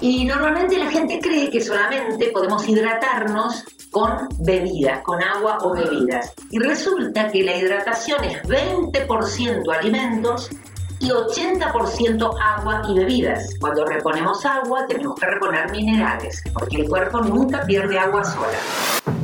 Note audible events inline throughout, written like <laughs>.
Y normalmente la gente cree que solamente podemos hidratarnos con bebidas, con agua o bebidas. Y resulta que la hidratación es 20% alimentos y 80% agua y bebidas. Cuando reponemos agua tenemos que reponer minerales, porque el cuerpo nunca pierde agua sola.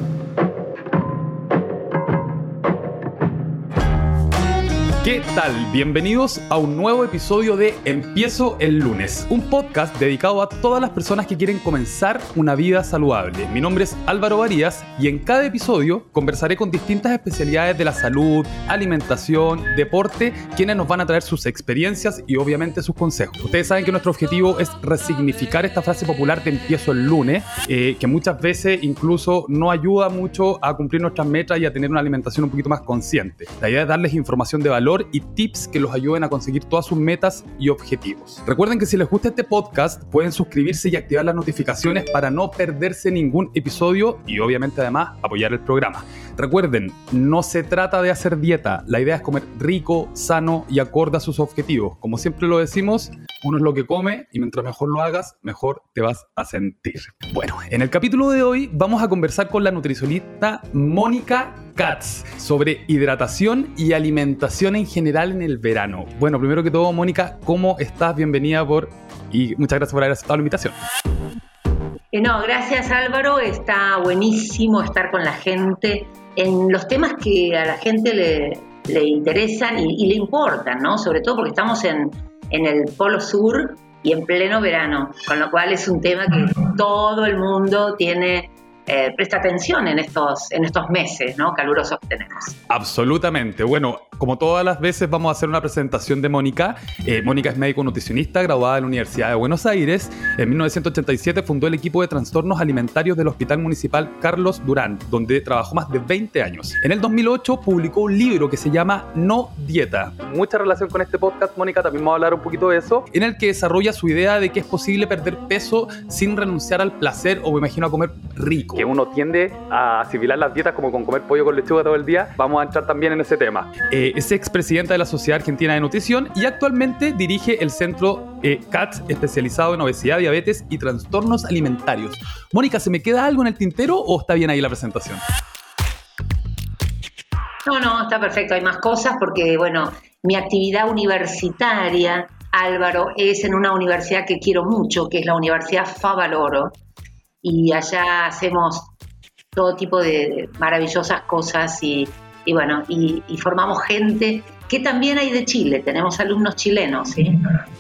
¿Qué tal? Bienvenidos a un nuevo episodio de Empiezo el lunes, un podcast dedicado a todas las personas que quieren comenzar una vida saludable. Mi nombre es Álvaro Varías y en cada episodio conversaré con distintas especialidades de la salud, alimentación, deporte, quienes nos van a traer sus experiencias y obviamente sus consejos. Ustedes saben que nuestro objetivo es resignificar esta frase popular de Empiezo el lunes, eh, que muchas veces incluso no ayuda mucho a cumplir nuestras metas y a tener una alimentación un poquito más consciente. La idea es darles información de valor y tips que los ayuden a conseguir todas sus metas y objetivos. Recuerden que si les gusta este podcast, pueden suscribirse y activar las notificaciones para no perderse ningún episodio y obviamente además apoyar el programa. Recuerden, no se trata de hacer dieta, la idea es comer rico, sano y acorde a sus objetivos. Como siempre lo decimos, uno es lo que come y mientras mejor lo hagas, mejor te vas a sentir. Bueno, en el capítulo de hoy vamos a conversar con la nutricionista Mónica Katz sobre hidratación y alimentación en general en el verano. Bueno, primero que todo, Mónica, ¿cómo estás? Bienvenida por y muchas gracias por haber aceptado la invitación. Eh, no, gracias Álvaro, está buenísimo estar con la gente en los temas que a la gente le, interesan y, le importan, ¿no? Sobre todo porque estamos en, en el Polo Sur y en pleno verano, con lo cual es un tema que todo el mundo tiene eh, presta atención en estos, en estos meses ¿no? calurosos que tenemos. Absolutamente. Bueno, como todas las veces vamos a hacer una presentación de Mónica. Eh, Mónica es médico nutricionista, graduada en la Universidad de Buenos Aires. En 1987 fundó el equipo de trastornos alimentarios del Hospital Municipal Carlos Durán, donde trabajó más de 20 años. En el 2008 publicó un libro que se llama No Dieta. Mucha relación con este podcast, Mónica, también vamos a hablar un poquito de eso, en el que desarrolla su idea de que es posible perder peso sin renunciar al placer o me imagino a comer rico que uno tiende a asimilar las dietas como con comer pollo con lechuga todo el día, vamos a entrar también en ese tema. Eh, es expresidenta de la Sociedad Argentina de Nutrición y actualmente dirige el centro eh, CATS especializado en obesidad, diabetes y trastornos alimentarios. Mónica, ¿se me queda algo en el tintero o está bien ahí la presentación? No, no, está perfecto. Hay más cosas porque, bueno, mi actividad universitaria, Álvaro, es en una universidad que quiero mucho, que es la Universidad Favaloro, y allá hacemos todo tipo de maravillosas cosas y, bueno, y, formamos gente que también hay de Chile, tenemos alumnos chilenos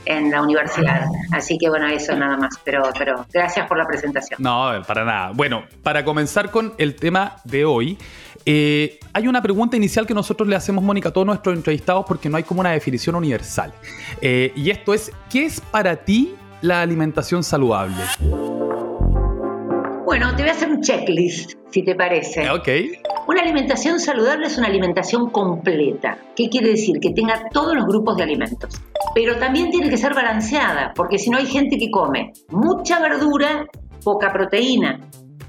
en la universidad, así que bueno, eso nada más, pero, pero gracias por la presentación. No, para nada. Bueno, para comenzar con el tema de hoy, eh, hay una pregunta inicial que nosotros le hacemos, Mónica, a todos nuestros entrevistados porque no hay como una definición universal. Eh, y esto es, ¿qué es para ti la alimentación saludable? Bueno, te voy a hacer un checklist, si te parece. Ok. Una alimentación saludable es una alimentación completa. ¿Qué quiere decir? Que tenga todos los grupos de alimentos. Pero también tiene que ser balanceada, porque si no hay gente que come mucha verdura, poca proteína,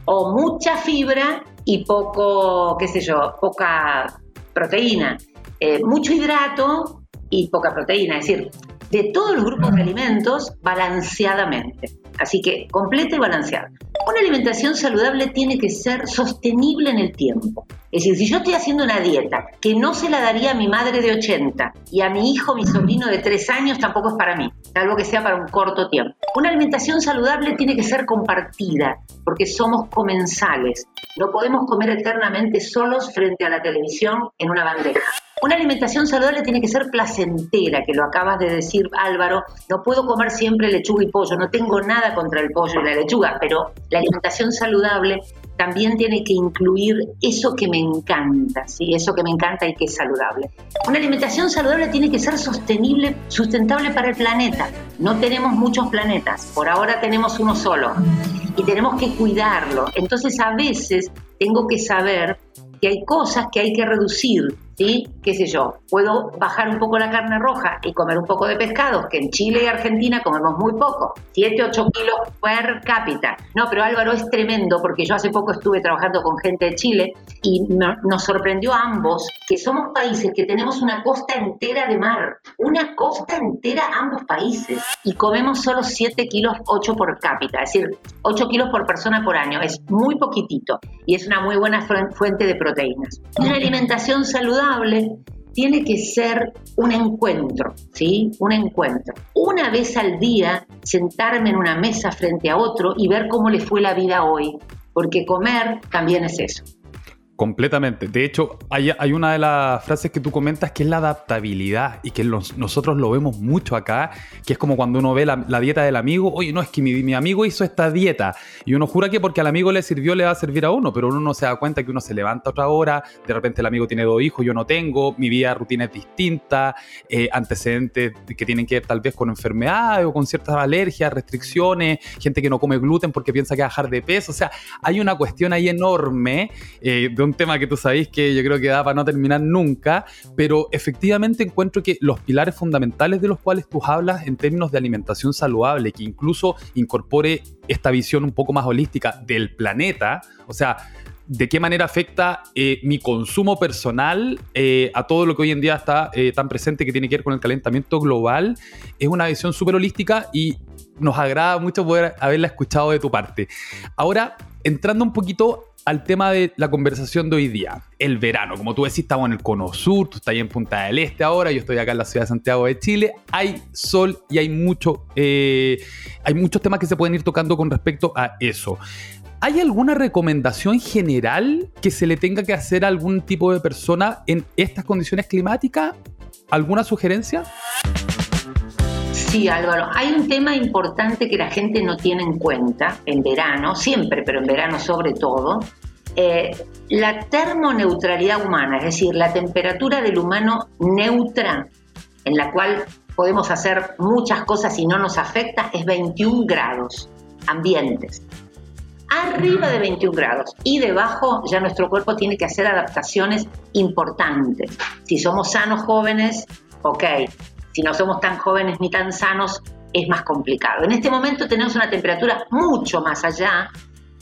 o mucha fibra y poco, qué sé yo, poca proteína. Eh, mucho hidrato y poca proteína. Es decir, de todos los grupos de alimentos balanceadamente. Así que completa y balanceada. Una alimentación saludable tiene que ser sostenible en el tiempo. Es decir, si yo estoy haciendo una dieta que no se la daría a mi madre de 80 y a mi hijo, mi sobrino de 3 años, tampoco es para mí, salvo que sea para un corto tiempo. Una alimentación saludable tiene que ser compartida, porque somos comensales. No podemos comer eternamente solos frente a la televisión en una bandeja. Una alimentación saludable tiene que ser placentera, que lo acabas de decir Álvaro. No puedo comer siempre lechuga y pollo, no tengo nada contra el pollo y la lechuga, pero la alimentación saludable también tiene que incluir eso que me encanta, ¿sí? eso que me encanta y que es saludable. Una alimentación saludable tiene que ser sostenible, sustentable para el planeta. No tenemos muchos planetas, por ahora tenemos uno solo y tenemos que cuidarlo. Entonces a veces tengo que saber que hay cosas que hay que reducir ¿sí? ¿Qué sé yo? Puedo bajar un poco la carne roja y comer un poco de pescado, que en Chile y Argentina comemos muy poco, 7, 8 kilos per cápita. No, pero Álvaro es tremendo porque yo hace poco estuve trabajando con gente de Chile y nos sorprendió a ambos que somos países que tenemos una costa entera de mar, una costa entera ambos países y comemos solo 7 kilos 8 por cápita, es decir, 8 kilos por persona por año, es muy poquitito y es una muy buena fuente de proteínas. Una alimentación saludable tiene que ser un encuentro, ¿sí? Un encuentro. Una vez al día sentarme en una mesa frente a otro y ver cómo le fue la vida hoy, porque comer también es eso. Completamente. De hecho, hay, una de las frases que tú comentas que es la adaptabilidad y que nosotros lo vemos mucho acá, que es como cuando uno ve la, dieta del amigo, oye, no, es que mi, amigo hizo esta dieta y uno jura que porque al amigo le sirvió le va a servir a uno, pero uno no se da cuenta que uno se levanta otra hora, de repente el amigo tiene dos hijos, yo no tengo, mi vida rutina es distinta, eh, antecedentes que tienen que ver tal vez con enfermedades o con ciertas alergias, restricciones, gente que no come gluten porque piensa que va a bajar de peso, o sea, hay una cuestión ahí enorme eh, un tema que tú sabéis que yo creo que da para no terminar nunca, pero efectivamente encuentro que los pilares fundamentales de los cuales tú hablas en términos de alimentación saludable, que incluso incorpore esta visión un poco más holística del planeta, o sea, de qué manera afecta eh, mi consumo personal eh, a todo lo que hoy en día está eh, tan presente que tiene que ver con el calentamiento global, es una visión súper holística y nos agrada mucho poder haberla escuchado de tu parte. Ahora, entrando un poquito al tema de la conversación de hoy día, el verano. Como tú decís, estamos en el cono sur, tú estás ahí en Punta del Este ahora, yo estoy acá en la ciudad de Santiago de Chile. Hay sol y hay, mucho, eh, hay muchos temas que se pueden ir tocando con respecto a eso. ¿Hay alguna recomendación general que se le tenga que hacer a algún tipo de persona en estas condiciones climáticas? ¿Alguna sugerencia? Sí, Álvaro, hay un tema importante que la gente no tiene en cuenta en verano, siempre, pero en verano sobre todo, eh, la termoneutralidad humana, es decir, la temperatura del humano neutra, en la cual podemos hacer muchas cosas y no nos afecta, es 21 grados ambientes. Arriba de 21 grados y debajo ya nuestro cuerpo tiene que hacer adaptaciones importantes. Si somos sanos jóvenes, ok, si no somos tan jóvenes ni tan sanos, es más complicado. En este momento tenemos una temperatura mucho más allá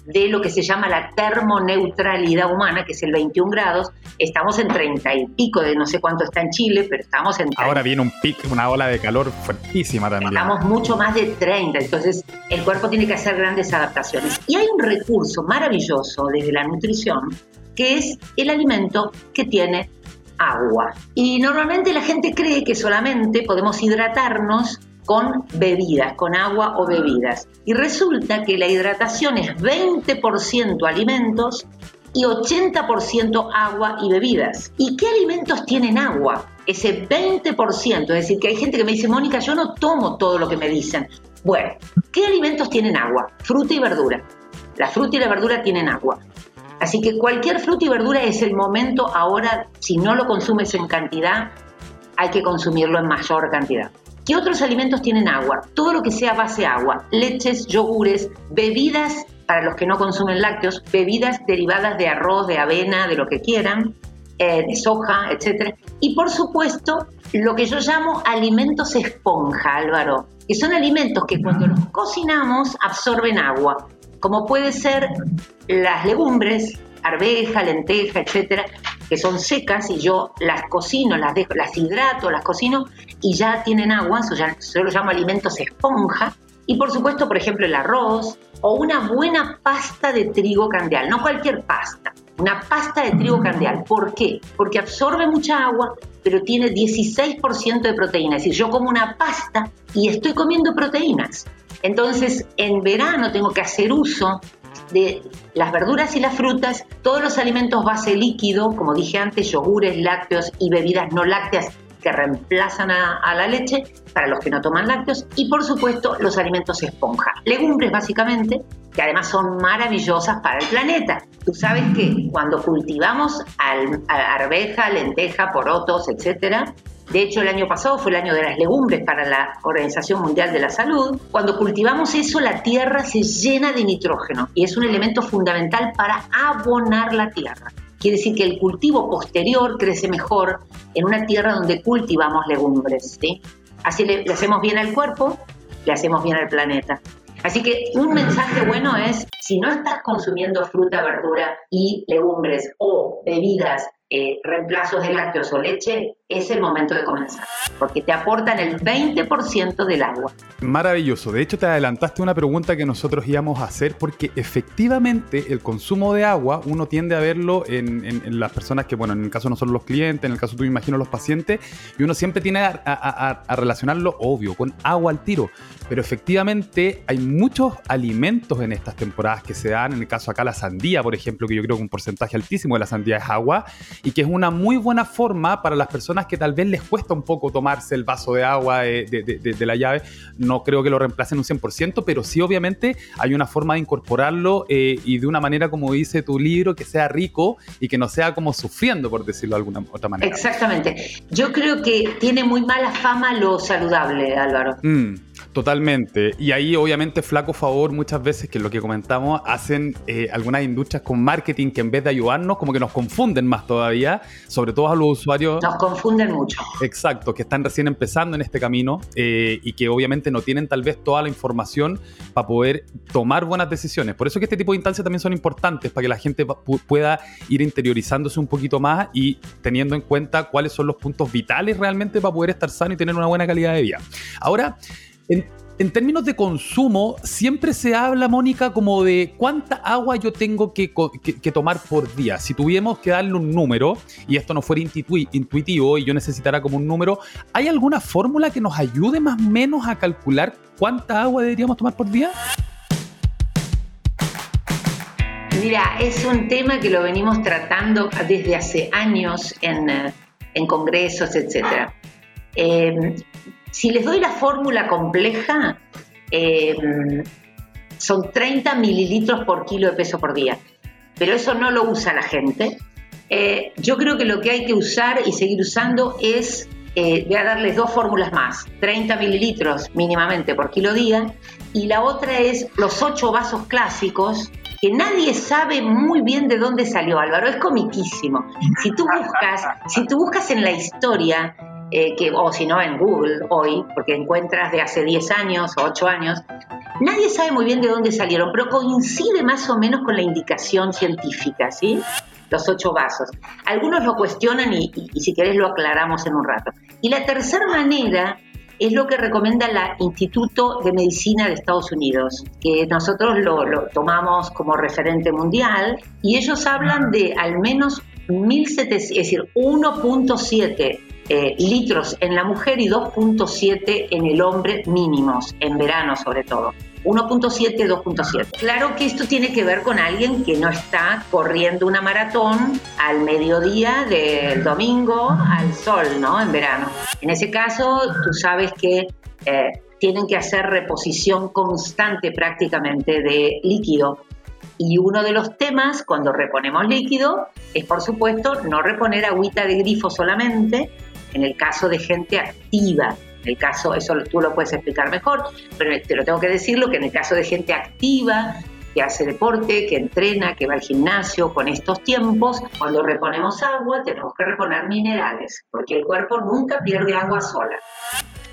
de lo que se llama la termoneutralidad humana, que es el 21 grados. Estamos en 30 y pico, de no sé cuánto está en Chile, pero estamos en 30. Ahora viene un pico, una ola de calor fuertísima también. Estamos mucho más de 30, entonces el cuerpo tiene que hacer grandes adaptaciones. Y hay un recurso maravilloso desde la nutrición, que es el alimento que tiene agua. Y normalmente la gente cree que solamente podemos hidratarnos con bebidas, con agua o bebidas. Y resulta que la hidratación es 20% alimentos y 80% agua y bebidas. ¿Y qué alimentos tienen agua? Ese 20%, es decir, que hay gente que me dice, Mónica, yo no tomo todo lo que me dicen. Bueno, ¿qué alimentos tienen agua? Fruta y verdura. La fruta y la verdura tienen agua. Así que cualquier fruta y verdura es el momento ahora, si no lo consumes en cantidad, hay que consumirlo en mayor cantidad. ¿Qué otros alimentos tienen agua? Todo lo que sea base agua, leches, yogures, bebidas para los que no consumen lácteos, bebidas derivadas de arroz, de avena, de lo que quieran, eh, de soja, etc. Y por supuesto, lo que yo llamo alimentos esponja, Álvaro, que son alimentos que cuando los cocinamos absorben agua como puede ser las legumbres, arveja, lenteja, etcétera, que son secas y yo las cocino, las dejo, las hidrato, las cocino y ya tienen agua, eso yo lo llamo alimentos esponja. Y por supuesto, por ejemplo, el arroz o una buena pasta de trigo candeal, no cualquier pasta, una pasta de trigo candeal. ¿Por qué? Porque absorbe mucha agua, pero tiene 16% de proteína. Es decir, yo como una pasta y estoy comiendo proteínas. Entonces, en verano tengo que hacer uso de las verduras y las frutas, todos los alimentos base líquido, como dije antes, yogures, lácteos y bebidas no lácteas que reemplazan a, la leche para los que no toman lácteos y por supuesto los alimentos esponja, legumbres básicamente, que además son maravillosas para el planeta. Tú sabes que cuando cultivamos arveja, lenteja, porotos, etcétera, de hecho, el año pasado fue el año de las legumbres para la Organización Mundial de la Salud. Cuando cultivamos eso, la tierra se llena de nitrógeno y es un elemento fundamental para abonar la tierra. quiere decir que el cultivo posterior crece mejor en una tierra donde cultivamos legumbres. ¿sí? Así le, le hacemos bien al cuerpo, le hacemos bien al planeta. Así que un mensaje bueno es, si no estás consumiendo fruta, verdura y legumbres o bebidas eh, reemplazos de lácteos o leche, es el momento de comenzar, porque te aportan el 20% del agua. Maravilloso. De hecho, te adelantaste una pregunta que nosotros íbamos a hacer, porque efectivamente el consumo de agua uno tiende a verlo en, las personas que, bueno, en el caso no son los clientes, en el caso tú me imagino los pacientes, y uno siempre tiene a, relacionarlo, obvio, con agua al tiro. Pero efectivamente hay muchos alimentos en estas temporadas que se dan, en el caso acá la sandía, por ejemplo, que yo creo que un porcentaje altísimo de la sandía es agua, y que es una muy buena forma para las personas que tal vez les cuesta un poco tomarse el vaso de agua de, la llave. No creo que lo reemplacen un 100%, pero sí obviamente hay una forma de incorporarlo eh, y de una manera, como dice tu libro, que sea rico y que no sea como sufriendo, por decirlo de alguna otra manera. Exactamente. Yo creo que tiene muy mala fama lo saludable, Álvaro. Mm. Totalmente. Y ahí obviamente flaco favor muchas veces que lo que comentamos hacen eh, algunas industrias con marketing que en vez de ayudarnos como que nos confunden más todavía, sobre todo a los usuarios. Nos confunden mucho. Exacto, que están recién empezando en este camino eh, y que obviamente no tienen tal vez toda la información para poder tomar buenas decisiones. Por eso que este tipo de instancias también son importantes para que la gente pueda ir interiorizándose un poquito más y teniendo en cuenta cuáles son los puntos vitales realmente para poder estar sano y tener una buena calidad de vida. Ahora, en, términos de consumo, siempre se habla, Mónica, como de cuánta agua yo tengo que, tomar por día. Si tuviéramos que darle un número, y esto no fuera intuitivo y yo necesitara como un número, ¿hay alguna fórmula que nos ayude más o menos a calcular cuánta agua deberíamos tomar por día? Mira, es un tema que lo venimos tratando desde hace años en, eh, congresos, etc. Si les doy la fórmula compleja, eh, son 30 mililitros por kilo de peso por día, pero eso no lo usa la gente. Eh, yo creo que lo que hay que usar y seguir usando es, eh, voy a darles dos fórmulas más, 30 mililitros mínimamente por kilo día, y la otra es los ocho vasos clásicos que nadie sabe muy bien de dónde salió Álvaro, es comiquísimo. Si tú buscas, si tú buscas en la historia eh, que, o si no en Google hoy, porque encuentras de hace 10 años o 8 años, nadie sabe muy bien de dónde salieron, pero coincide más o menos con la indicación científica, ¿sí? Los ocho vasos. Algunos lo cuestionan y, si querés lo aclaramos en un rato. Y la tercera manera es lo que recomienda el Instituto de Medicina de Estados Unidos, que nosotros lo, lo tomamos como referente mundial, y ellos hablan de al menos 1.700, es decir, 1.7 eh, litros en la mujer y 2.7 en el hombre mínimos, en verano sobre todo. 1.7, 2.7. Claro que esto tiene que ver con alguien que no está corriendo una maratón al mediodía del domingo al sol, ¿no? En verano. En ese caso, tú sabes que eh, tienen que hacer reposición constante prácticamente de líquido. Y uno de los temas cuando reponemos líquido es, por supuesto, no reponer agüita de grifo solamente, en el caso de gente activa. En el caso, eso tú lo puedes explicar mejor, pero te lo tengo que decirlo, que en el caso de gente activa, que hace deporte, que entrena, que va al gimnasio, con estos tiempos, cuando reponemos agua tenemos que reponer minerales, porque el cuerpo nunca pierde agua sola.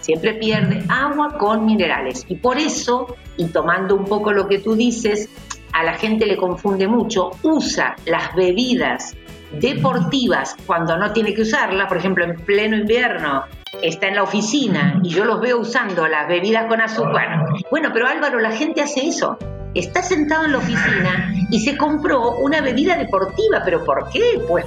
Siempre pierde agua con minerales. Y por eso, y tomando un poco lo que tú dices, a la gente le confunde mucho, usa las bebidas deportivas cuando no tiene que usarla, por ejemplo, en pleno invierno está en la oficina y yo los veo usando las bebidas con azúcar. Bueno, pero Álvaro, la gente hace eso. Está sentado en la oficina y se compró una bebida deportiva, pero ¿por qué? Pues,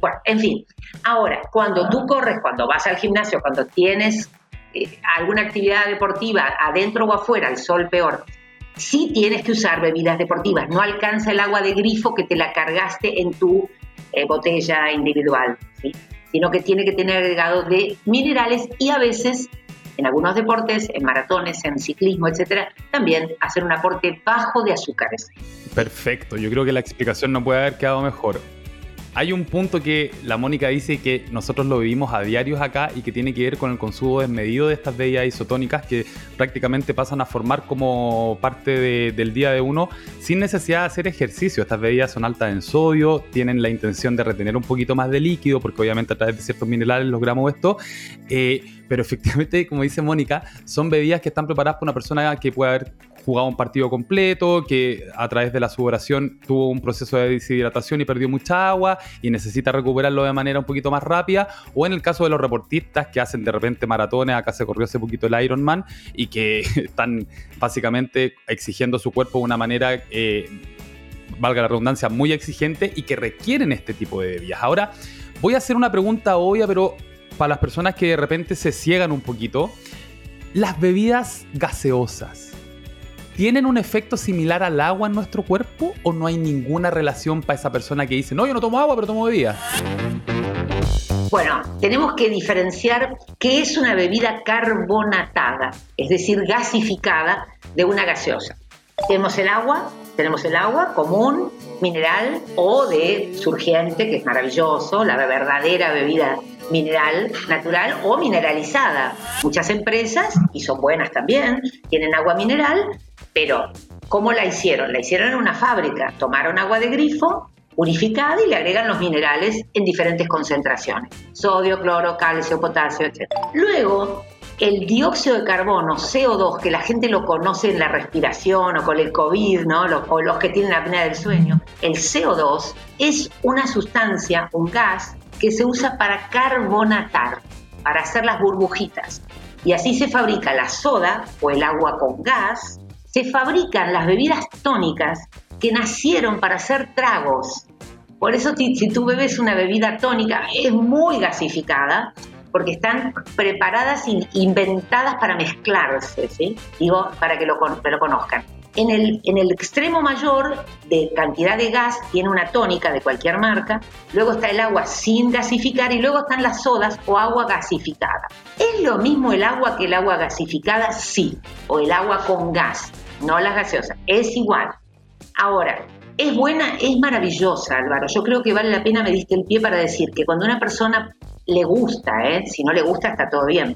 bueno, en fin. Ahora, cuando tú corres, cuando vas al gimnasio, cuando tienes eh, alguna actividad deportiva adentro o afuera, el sol peor, sí tienes que usar bebidas deportivas. No alcanza el agua de grifo que te la cargaste en tu eh, botella individual, sino que tiene que tener agregado de minerales y a veces en algunos deportes, en maratones, en ciclismo, etcétera, también hacer un aporte bajo de azúcares. Perfecto, yo creo que la explicación no puede haber quedado mejor. Hay un punto que la Mónica dice que nosotros lo vivimos a diarios acá y que tiene que ver con el consumo desmedido de estas bebidas isotónicas que prácticamente pasan a formar como parte del día de uno sin necesidad de hacer ejercicio. Estas bebidas son altas en sodio, tienen la intención de retener un poquito más de líquido porque obviamente a través de ciertos minerales logramos esto. Eh, pero efectivamente, como dice Mónica, son bebidas que están preparadas para una persona que puede haber jugado un partido completo, que a través de la sudoración tuvo un proceso de deshidratación y perdió mucha agua y necesita recuperarlo de manera un poquito más rápida, o en el caso de los reportistas que hacen de repente maratones, acá se corrió hace poquito el Ironman, y que <laughs> están básicamente exigiendo su cuerpo de una manera... Eh, valga la redundancia, muy exigente y que requieren este tipo de bebidas. Ahora, voy a hacer una pregunta obvia, pero para las personas que de repente se ciegan un poquito, las bebidas gaseosas ¿tienen un efecto similar al agua en nuestro cuerpo o no hay ninguna relación para esa persona que dice, no, yo no tomo agua, pero tomo bebida? Bueno, tenemos que diferenciar qué es una bebida carbonatada, es decir, gasificada de una gaseosa. Tenemos el agua, tenemos el agua común, mineral o de surgente, que es maravilloso, la verdadera bebida mineral natural o mineralizada. Muchas empresas, y son buenas también, tienen agua mineral, pero ¿cómo la hicieron? La hicieron en una fábrica. Tomaron agua de grifo purificada y le agregan los minerales en diferentes concentraciones. Sodio, cloro, calcio, potasio, etc. Luego, el dióxido de carbono, CO2, que la gente lo conoce en la respiración o con el COVID, ¿no? Los, o los que tienen apnea del sueño, el CO2 es una sustancia, un gas, que se usa para carbonatar, para hacer las burbujitas. Y así se fabrica la soda o el agua con gas, se fabrican las bebidas tónicas que nacieron para hacer tragos. Por eso si, tú bebes una bebida tónica es muy gasificada porque están preparadas e inventadas para mezclarse, ¿sí? Digo, para que lo, lo conozcan. En el, en el, extremo mayor de cantidad de gas tiene una tónica de cualquier marca, luego está el agua sin gasificar y luego están las sodas o agua gasificada. ¿Es lo mismo el agua que el agua gasificada? Sí, o el agua con gas, no las gaseosas, es igual. Ahora, es buena, es maravillosa, Álvaro. Yo creo que vale la pena, me diste el pie para decir que cuando una persona le gusta, ¿eh? si no le gusta está todo bien,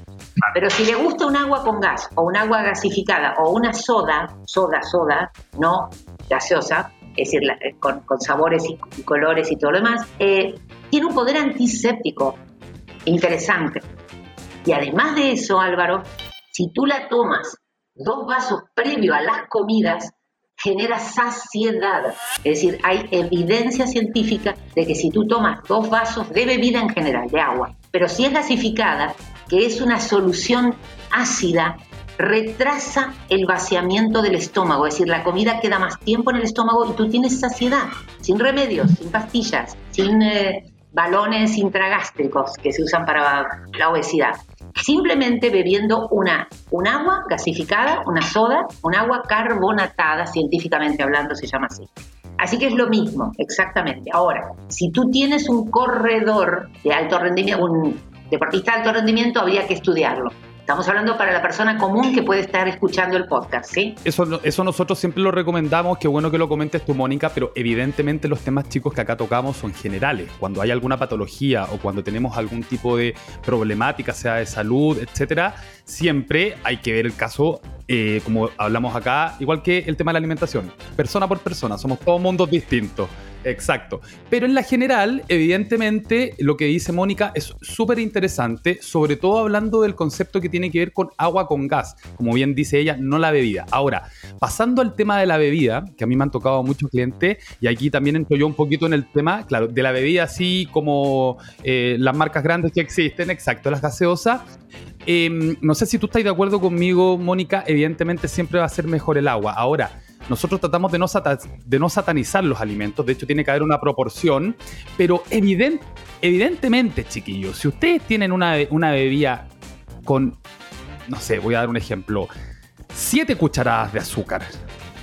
pero si le gusta un agua con gas o un agua gasificada o una soda, soda, soda, no gaseosa, es decir, eh, con, sabores y, colores y todo lo demás, eh, tiene un poder antiséptico interesante. Y además de eso, Álvaro, si tú la tomas dos vasos previo a las comidas, genera saciedad. Es decir, hay evidencia científica de que si tú tomas dos vasos de bebida en general, de agua, pero si es gasificada, que es una solución ácida, retrasa el vaciamiento del estómago, es decir, la comida queda más tiempo en el estómago y tú tienes saciedad, sin remedios, sin pastillas, sin eh, balones intragástricos que se usan para la obesidad simplemente bebiendo una, un agua gasificada, una soda, un agua carbonatada, científicamente hablando se llama así. Así que es lo mismo, exactamente. Ahora, si tú tienes un corredor de alto rendimiento, un deportista de alto rendimiento, habría que estudiarlo. Estamos hablando para la persona común que puede estar escuchando el podcast, ¿sí? Eso, eso nosotros siempre lo recomendamos, qué bueno que lo comentes tú, Mónica, pero evidentemente los temas chicos que acá tocamos son generales. Cuando hay alguna patología o cuando tenemos algún tipo de problemática, sea de salud, etcétera, siempre hay que ver el caso, eh, como hablamos acá, igual que el tema de la alimentación, persona por persona, somos todos mundos distintos. Exacto. Pero en la general, evidentemente, lo que dice Mónica es súper interesante, sobre todo hablando del concepto que tiene que ver con agua con gas, como bien dice ella, no la bebida. Ahora, pasando al tema de la bebida, que a mí me han tocado muchos clientes, y aquí también entro yo un poquito en el tema, claro, de la bebida así como eh, las marcas grandes que existen, exacto, las gaseosas. Em, no sé si tú estás de acuerdo conmigo, Mónica, evidentemente siempre va a ser mejor el agua. Ahora, nosotros tratamos de no, satanizar los alimentos, de hecho tiene que haber una proporción, pero evidentemente, chiquillos, si ustedes tienen una, una bebida con, no sé, voy a dar un ejemplo, 7 cucharadas de azúcar,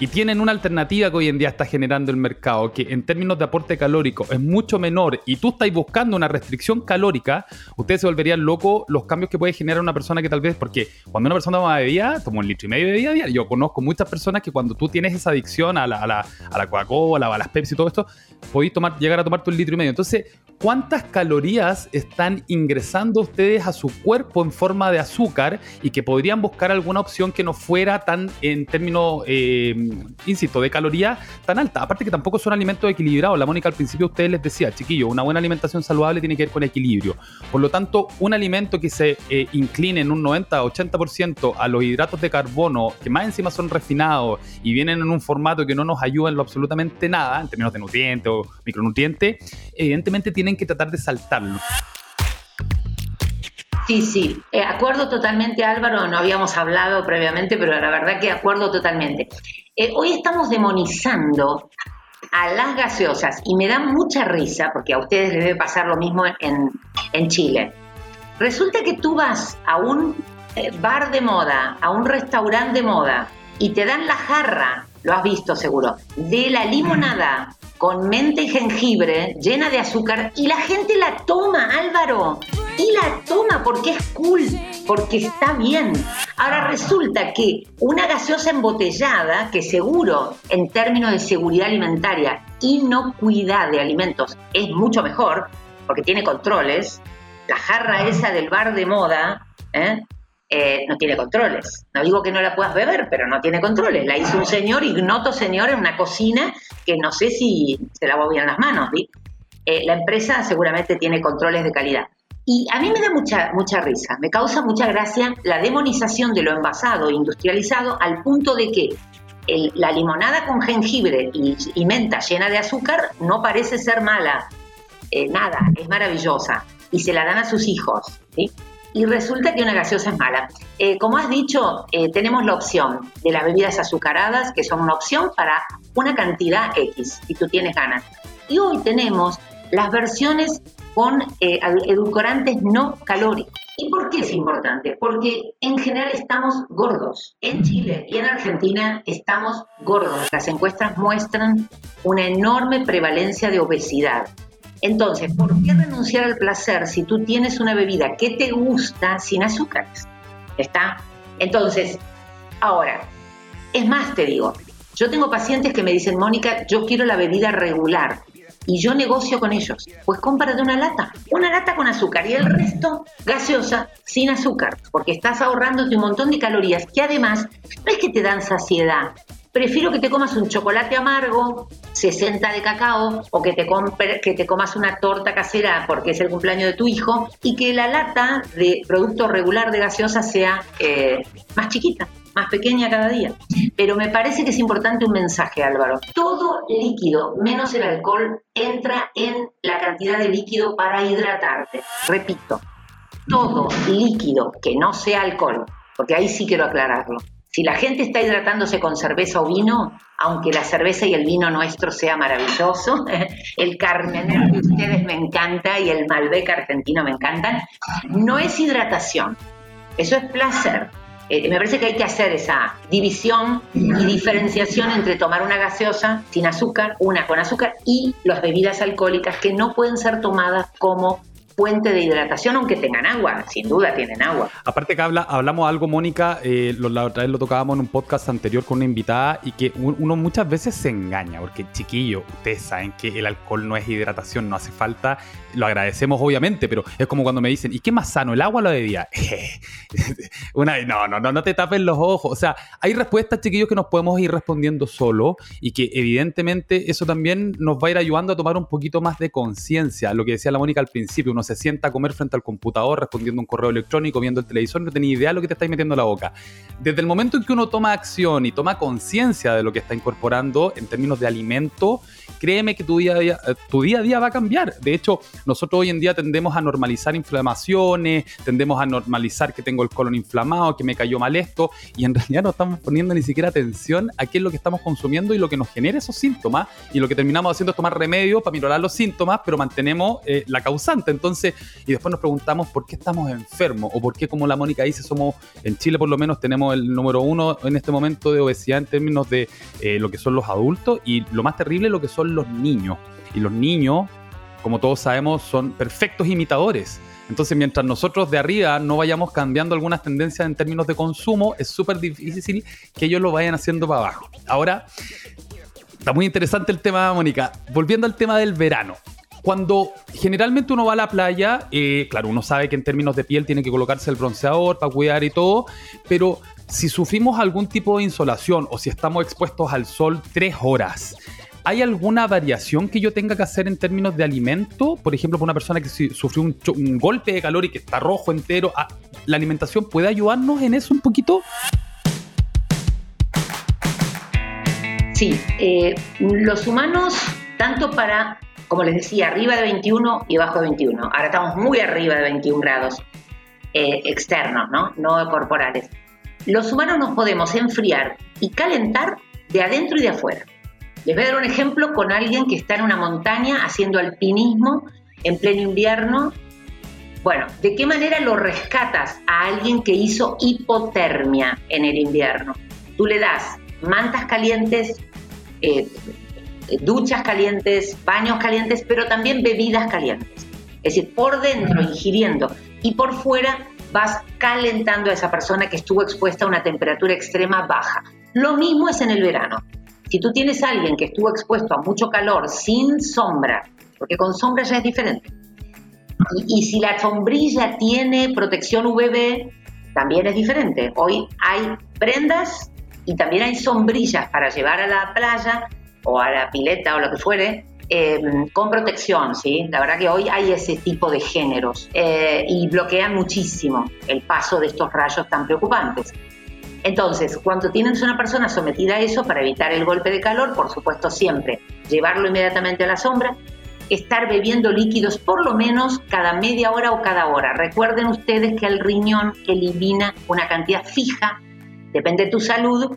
y tienen una alternativa que hoy en día está generando el mercado, que en términos de aporte calórico es mucho menor y tú estás buscando una restricción calórica, ustedes se volverían locos los cambios que puede generar una persona que tal vez, porque cuando una persona toma bebida, toma un litro y medio de bebida diaria. Yo conozco muchas personas que cuando tú tienes esa adicción a la, a la, a la Coca-Cola, a las Pepsi y todo esto, podéis tomar, llegar a tomarte un litro y medio. Entonces, ¿cuántas calorías están ingresando ustedes a su cuerpo en forma de azúcar y que podrían buscar alguna opción que no fuera tan, en términos, eh, insisto, de calorías tan alta? Aparte que tampoco son alimentos equilibrados. La Mónica al principio ustedes les decía, chiquillo, una buena alimentación saludable tiene que ver con equilibrio. Por lo tanto, un alimento que se eh, incline en un 90-80% a los hidratos de carbono, que más encima son refinados y vienen en un formato que no nos ayuda en lo absolutamente nada, en términos de nutrientes o micronutrientes, evidentemente tienen que tratar de saltarlo. Sí, sí, eh, acuerdo totalmente Álvaro, no habíamos hablado previamente, pero la verdad que acuerdo totalmente. Eh, hoy estamos demonizando a las gaseosas y me da mucha risa, porque a ustedes les debe pasar lo mismo en, en Chile. Resulta que tú vas a un eh, bar de moda, a un restaurante de moda y te dan la jarra, lo has visto seguro, de la limonada con menta y jengibre llena de azúcar y la gente la toma, Álvaro. Y la toma porque es cool, porque está bien. Ahora resulta que una gaseosa embotellada, que seguro en términos de seguridad alimentaria, inocuidad de alimentos, es mucho mejor, porque tiene controles, la jarra esa del bar de moda, ¿eh? Eh, no tiene controles. No digo que no la puedas beber, pero no tiene controles. La hizo un señor, ignoto señor, en una cocina que no sé si se lavó bien las manos. Eh, la empresa seguramente tiene controles de calidad. Y a mí me da mucha, mucha risa, me causa mucha gracia la demonización de lo envasado e industrializado al punto de que la limonada con jengibre y, menta llena de azúcar no parece ser mala, eh, nada, es maravillosa y se la dan a sus hijos. ¿sí? Y resulta que una gaseosa es mala. Eh, como has dicho, eh, tenemos la opción de las bebidas azucaradas, que son una opción para una cantidad X, si tú tienes ganas. Y hoy tenemos las versiones con eh, edulcorantes no calóricos. ¿Y por qué es importante? Porque en general estamos gordos. En Chile y en Argentina estamos gordos. Las encuestas muestran una enorme prevalencia de obesidad. Entonces, ¿por qué renunciar al placer si tú tienes una bebida que te gusta sin azúcares? ¿Está? Entonces, ahora, es más, te digo, yo tengo pacientes que me dicen, Mónica, yo quiero la bebida regular. Y yo negocio con ellos. Pues cómprate una lata, una lata con azúcar y el resto gaseosa sin azúcar, porque estás ahorrándote un montón de calorías que además no es que te dan saciedad, prefiero que te comas un chocolate amargo, 60 de cacao, o que te, que te comas una torta casera porque es el cumpleaños de tu hijo, y que la lata de producto regular de gaseosa sea eh, más chiquita más pequeña cada día. Pero me parece que es importante un mensaje, Álvaro. Todo líquido, menos el alcohol, entra en la cantidad de líquido para hidratarte. Repito, todo líquido que no sea alcohol, porque ahí sí quiero aclararlo, si la gente está hidratándose con cerveza o vino, aunque la cerveza y el vino nuestro sea maravilloso, <laughs> el Carmen de ustedes me encanta y el Malbec argentino me encantan, no es hidratación, eso es placer. Eh, me parece que hay que hacer esa división y diferenciación entre tomar una gaseosa sin azúcar, una con azúcar y las bebidas alcohólicas que no pueden ser tomadas como fuente de hidratación, aunque tengan agua, sin duda tienen agua. Aparte que habla, hablamos algo, Mónica, eh, la otra vez lo tocábamos en un podcast anterior con una invitada y que uno muchas veces se engaña, porque chiquillo, ustedes saben que el alcohol no es hidratación, no hace falta, lo agradecemos obviamente, pero es como cuando me dicen, ¿y qué más sano, el agua o la bebida? <laughs> una no, no, no, no te tapen los ojos, o sea, hay respuestas, chiquillos, que nos podemos ir respondiendo solo y que evidentemente eso también nos va a ir ayudando a tomar un poquito más de conciencia, lo que decía la Mónica al principio, uno se sienta a comer frente al computador, respondiendo un correo electrónico, viendo el televisor, no tenía idea de lo que te estáis metiendo en la boca. Desde el momento en que uno toma acción y toma conciencia de lo que está incorporando en términos de alimento, créeme que tu día, a día, eh, tu día a día va a cambiar. De hecho, nosotros hoy en día tendemos a normalizar inflamaciones, tendemos a normalizar que tengo el colon inflamado, que me cayó mal esto, y en <laughs> realidad no estamos poniendo ni siquiera atención a qué es lo que estamos consumiendo y lo que nos genera esos síntomas. Y lo que terminamos haciendo es tomar remedio para minorar los síntomas, pero mantenemos eh, la causante. Entonces, y después nos preguntamos por qué estamos enfermos o por qué, como la Mónica dice, somos, en Chile por lo menos tenemos el número uno en este momento de obesidad en términos de eh, lo que son los adultos y lo más terrible lo que son los niños. Y los niños, como todos sabemos, son perfectos imitadores. Entonces, mientras nosotros de arriba no vayamos cambiando algunas tendencias en términos de consumo, es súper difícil que ellos lo vayan haciendo para abajo. Ahora, está muy interesante el tema, Mónica. Volviendo al tema del verano. Cuando generalmente uno va a la playa, eh, claro, uno sabe que en términos de piel tiene que colocarse el bronceador para cuidar y todo, pero si sufrimos algún tipo de insolación o si estamos expuestos al sol tres horas, ¿hay alguna variación que yo tenga que hacer en términos de alimento? Por ejemplo, para una persona que sufrió un, golpe de calor y que está rojo entero, ah, ¿la alimentación puede ayudarnos en eso un poquito? Sí, eh, los humanos, tanto para como les decía, arriba de 21 y abajo de 21. Ahora estamos muy arriba de 21 grados eh, externos, ¿no? No corporales. Los humanos nos podemos enfriar y calentar de adentro y de afuera. Les voy a dar un ejemplo con alguien que está en una montaña haciendo alpinismo en pleno invierno. Bueno, ¿de qué manera lo rescatas a alguien que hizo hipotermia en el invierno? Tú le das mantas calientes, eh, duchas calientes, baños calientes, pero también bebidas calientes. Es decir, por dentro ingiriendo y por fuera vas calentando a esa persona que estuvo expuesta a una temperatura extrema baja. Lo mismo es en el verano. Si tú tienes a alguien que estuvo expuesto a mucho calor sin sombra, porque con sombra ya es diferente, y, y si la sombrilla tiene protección UVB, también es diferente. Hoy hay prendas y también hay sombrillas para llevar a la playa o a la pileta o lo que fuere, em, con protección, ¿sí? La verdad que hoy hay ese tipo de géneros eh, y bloquean muchísimo el paso de estos rayos tan preocupantes. Entonces, cuando tienes una persona sometida a eso, para evitar el golpe de calor, por supuesto siempre llevarlo inmediatamente a la sombra, estar bebiendo líquidos por lo menos cada media hora o cada hora. Recuerden ustedes que el riñón elimina una cantidad fija, depende de tu salud,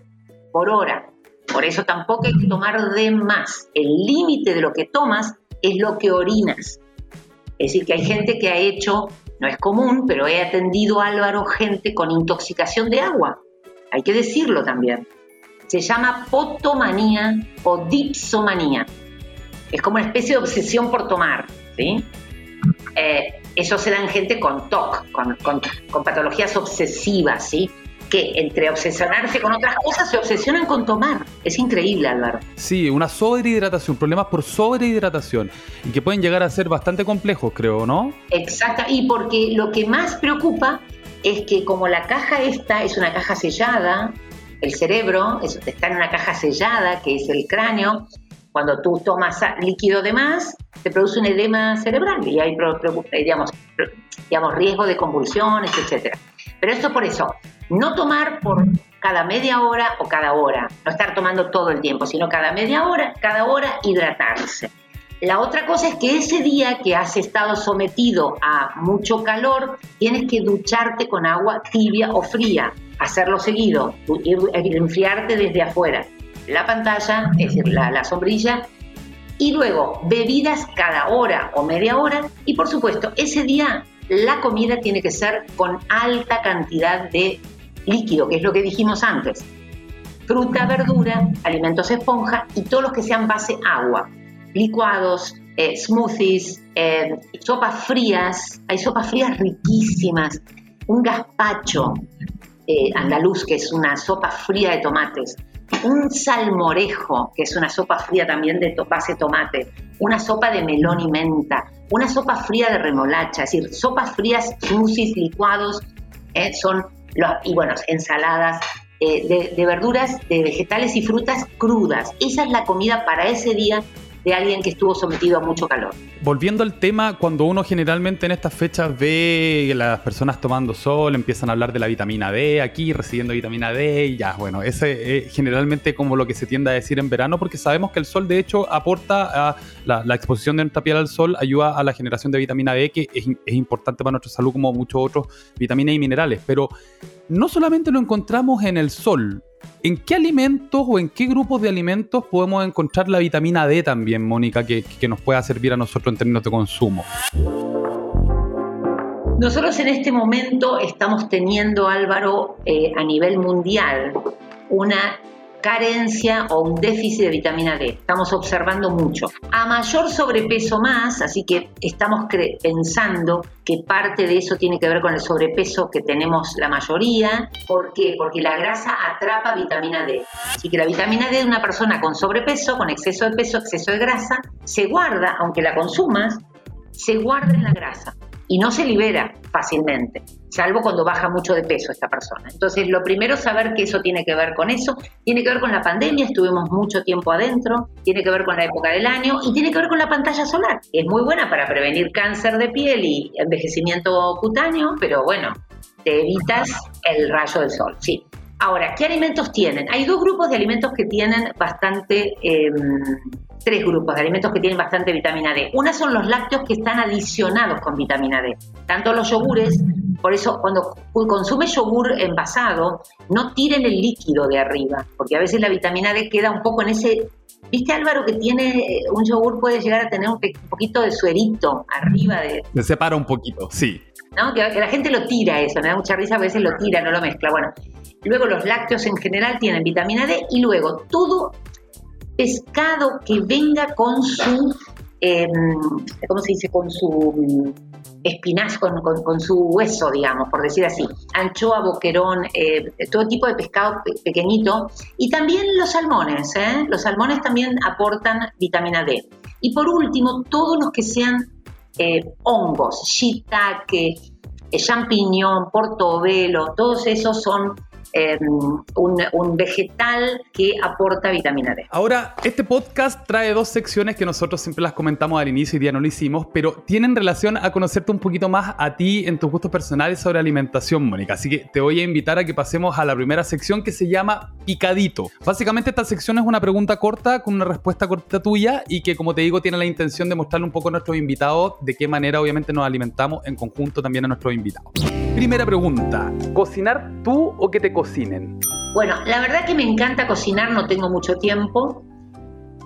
por hora. Por eso tampoco hay que tomar de más. El límite de lo que tomas es lo que orinas. Es decir, que hay gente que ha hecho, no es común, pero he atendido Álvaro gente con intoxicación de agua. Hay que decirlo también. Se llama potomanía o dipsomanía. Es como una especie de obsesión por tomar. ¿sí? Eh, eso se da en gente con TOC, con, con, con patologías obsesivas, ¿sí? que entre obsesionarse con otras cosas se obsesionan con tomar. Es increíble, Álvaro. Sí, una sobrehidratación, problemas por sobrehidratación y que pueden llegar a ser bastante complejos, creo, ¿no? Exacto, y porque lo que más preocupa es que como la caja esta es una caja sellada, el cerebro está en una caja sellada, que es el cráneo, cuando tú tomas líquido de más, te produce un edema cerebral y hay digamos, digamos, riesgo de convulsiones, etc. Pero esto por eso, no tomar por cada media hora o cada hora, no estar tomando todo el tiempo, sino cada media hora, cada hora hidratarse. La otra cosa es que ese día que has estado sometido a mucho calor, tienes que ducharte con agua tibia o fría, hacerlo seguido, enfriarte desde afuera. La pantalla, es decir, la, la sombrilla, y luego bebidas cada hora o media hora, y por supuesto, ese día la comida tiene que ser con alta cantidad de líquido, que es lo que dijimos antes. Fruta, verdura, alimentos esponja y todos los que sean base agua. Licuados, eh, smoothies, eh, sopas frías. Hay sopas frías riquísimas. Un gazpacho eh, andaluz, que es una sopa fría de tomates. Un salmorejo, que es una sopa fría también de base tomate. Una sopa de melón y menta. Una sopa fría de remolacha. Es decir, sopas frías, smoothies, licuados, son y bueno, ensaladas eh, de, verduras, de vegetales y frutas crudas. Esa es la comida para ese día de alguien que estuvo sometido a mucho calor. Volviendo al tema, cuando uno generalmente en estas fechas ve las personas tomando sol, empiezan a hablar de la vitamina D aquí, recibiendo vitamina D, y ya, bueno, ese es generalmente como lo que se tiende a decir en verano, porque sabemos que el sol de hecho aporta a la, exposición de nuestra piel al sol, ayuda a la generación de vitamina D, que es, es importante para nuestra salud como muchos otros vitaminas y minerales, pero no solamente lo encontramos en el sol, ¿En qué alimentos o en qué grupos de alimentos podemos encontrar la vitamina D también, Mónica, que, nos pueda servir a nosotros en términos de consumo? Nosotros en este momento estamos teniendo, Álvaro, eh, a nivel mundial, una carencia o un déficit de vitamina D. Estamos observando mucho. A mayor sobrepeso más, así que estamos pensando que parte de eso tiene que ver con el sobrepeso que tenemos la mayoría. ¿Por qué? Porque la grasa atrapa vitamina D. Así que la vitamina D de una persona con sobrepeso, con exceso de peso, exceso de grasa, se guarda, aunque la consumas, se guarda en la grasa y no se libera fácilmente, salvo cuando baja mucho de peso esta persona. Entonces, lo primero saber que eso tiene que ver con eso, tiene que ver con la pandemia, estuvimos mucho tiempo adentro, tiene que ver con la época del año y tiene que ver con la pantalla solar. Es muy buena para prevenir cáncer de piel y envejecimiento cutáneo, pero bueno, te evitas el rayo del sol, sí. Ahora, ¿qué alimentos tienen? Hay dos grupos de alimentos que tienen bastante em, tres grupos de alimentos que tienen bastante vitamina D. Una son los lácteos que están adicionados con vitamina D, tanto los yogures, por eso cuando consume yogur envasado, no tiren el líquido de arriba, porque a veces la vitamina D queda un poco en ese... ¿Viste Álvaro que tiene eh, un yogur puede llegar a tener un, poquito de suerito arriba de... Se separa un poquito, sí. ¿No? Que, la gente lo tira eso, me da mucha risa, a veces lo tira, no lo mezcla. Bueno, luego los lácteos en general tienen vitamina D y luego todo pescado que venga con su, em, ¿cómo se dice? Con su espinazo, con, su hueso, digamos, por decir así. Anchoa, boquerón, eh, todo tipo de pescado pequeñito. Y también los salmones, ¿eh? Los salmones también aportan vitamina D. Y por último, todos los que sean eh, hongos, shiitake, champiñón, portobelo, todos esos son Em, un, vegetal que aporta vitamina D. Ahora, este podcast trae dos secciones que nosotros siempre las comentamos al inicio y día no lo hicimos, pero tienen relación a conocerte un poquito más a ti en tus gustos personales sobre alimentación, Mónica. Así que te voy a invitar a que pasemos a la primera sección que se llama Picadito. Básicamente esta sección es una pregunta corta con una respuesta corta tuya y que, como te digo, tiene la intención de mostrarle un poco a nuestros invitados de qué manera obviamente nos alimentamos en conjunto también a nuestros invitados. Primera pregunta, ¿cocinar tú o que te cocinen? Bueno, la verdad que me encanta cocinar, no tengo mucho tiempo.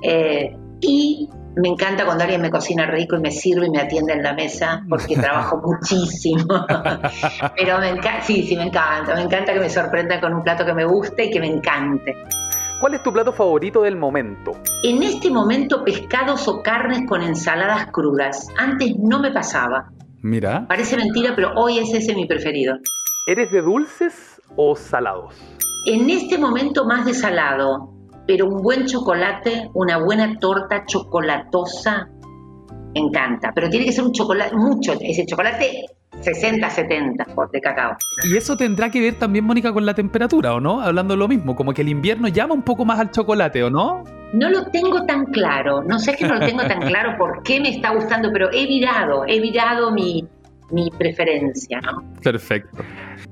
Eh, y me encanta cuando alguien me cocina rico y me sirve y me atiende en la mesa porque <laughs> trabajo muchísimo. <laughs> Pero me encanta, sí, sí, me encanta. Me encanta que me sorprendan con un plato que me guste y que me encante. ¿Cuál es tu plato favorito del momento? En este momento pescados o carnes con ensaladas crudas. Antes no me pasaba. Mira. Parece mentira, pero hoy es ese mi preferido. ¿Eres de dulces o salados? En este momento más de salado, pero un buen chocolate, una buena torta chocolatosa, encanta. Pero tiene que ser un chocolate, mucho, ese chocolate 60, 70 de cacao. Y eso tendrá que ver también, Mónica, con la temperatura, ¿o no? Hablando de lo mismo, como que el invierno llama un poco más al chocolate, ¿o no? No lo tengo tan claro, no sé que no lo tengo tan claro por qué me está gustando, pero he virado, he virado mi, mi preferencia, ¿no? Perfecto.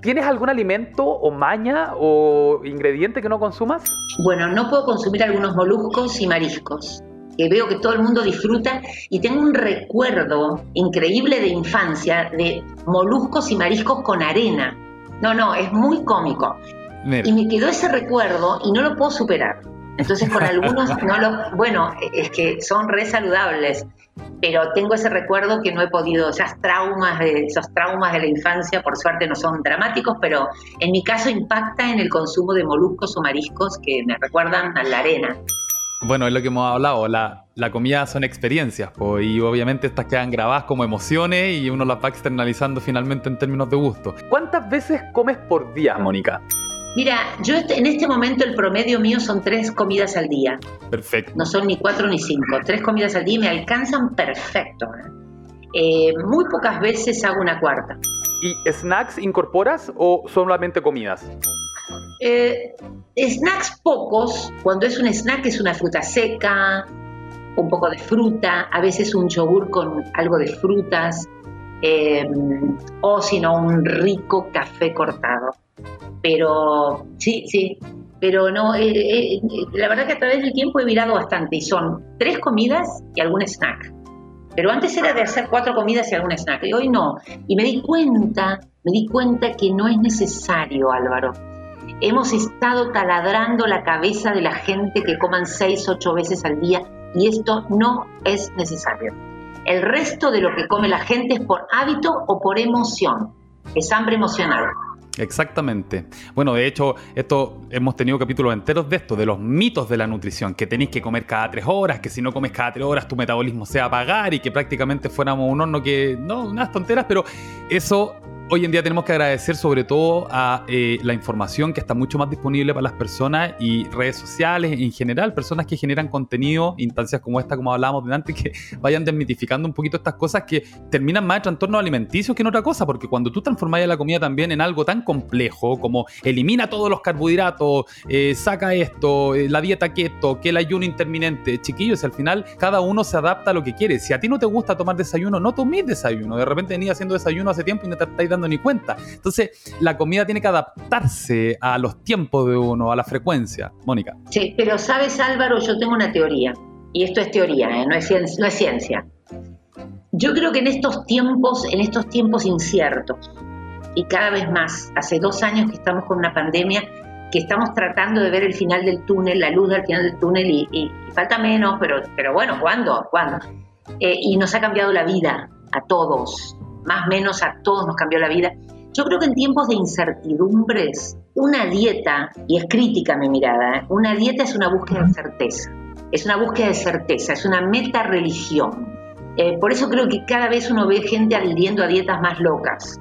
¿Tienes algún alimento o maña o ingrediente que no consumas? Bueno, no puedo consumir algunos moluscos y mariscos que veo que todo el mundo disfruta y tengo un recuerdo increíble de infancia de moluscos y mariscos con arena. No, no, es muy cómico. Y me quedó ese recuerdo y no lo puedo superar. Entonces con algunos no lo, bueno, es que son re saludables, pero tengo ese recuerdo que no he podido, esas traumas de, esos traumas de la infancia, por suerte no son dramáticos, pero en mi caso impacta en el consumo de moluscos o mariscos que me recuerdan a la arena. Bueno, es lo que hemos hablado, la, la comida son experiencias, y obviamente estas quedan grabadas como emociones y uno las va externalizando finalmente en términos de gusto. ¿Cuántas veces comes por día, Mónica? Mira, yo este, en este momento el promedio mío son tres comidas al día. Perfecto. No son ni cuatro ni cinco, tres comidas al día me alcanzan perfecto. ¿eh? Eh, muy pocas veces hago una cuarta. ¿Y snacks incorporas o solamente comidas? Eh, snacks pocos, cuando es un snack es una fruta seca, un poco de fruta, a veces un yogur con algo de frutas, eh, o si no, un rico café cortado. Pero sí, sí, pero no, eh, eh, la verdad que a través del tiempo he virado bastante y son tres comidas y algún snack. Pero antes era de hacer cuatro comidas y algún snack, y hoy no. Y me di cuenta, me di cuenta que no es necesario, Álvaro. Hemos estado taladrando la cabeza de la gente que coman seis, ocho veces al día y esto no es necesario. El resto de lo que come la gente es por hábito o por emoción. Es hambre emocional. Exactamente. Bueno, de hecho, esto hemos tenido capítulos enteros de esto, de los mitos de la nutrición, que tenéis que comer cada tres horas, que si no comes cada tres horas tu metabolismo se va apagar y que prácticamente fuéramos un horno que, no, unas tonteras, pero eso Hoy en día tenemos que agradecer sobre todo a eh, la información que está mucho más disponible para las personas y redes sociales en general, personas que generan contenido, instancias como esta, como hablábamos de antes, <laughs> que vayan desmitificando un poquito estas cosas que terminan más en trastornos alimenticios que en otra cosa, porque cuando tú transformas la comida también en algo tan complejo como elimina todos los carbohidratos, eh, saca esto, eh, la dieta keto, que el ayuno interminente, chiquillos, al final cada uno se adapta a lo que quiere. Si a ti no te gusta tomar desayuno, no tomes desayuno. De repente venía haciendo desayuno hace tiempo y no te estáis ni cuenta. Entonces, la comida tiene que adaptarse a los tiempos de uno, a la frecuencia. Mónica. Sí, pero sabes Álvaro, yo tengo una teoría, y esto es teoría, ¿eh? no, es ciencia, no es ciencia. Yo creo que en estos tiempos, en estos tiempos inciertos, y cada vez más, hace dos años que estamos con una pandemia, que estamos tratando de ver el final del túnel, la luz al final del túnel, y, falta menos, pero, pero bueno, ¿cuándo? ¿Cuándo? Eh, y nos ha cambiado la vida a todos, más o menos a todos nos cambió la vida. Yo creo que en tiempos de incertidumbres, una dieta, y es crítica mi mirada, ¿eh? una dieta es una búsqueda de certeza, es una búsqueda de certeza, es una meta religión. Eh, por eso creo que cada vez uno ve gente adhiriendo a dietas más locas.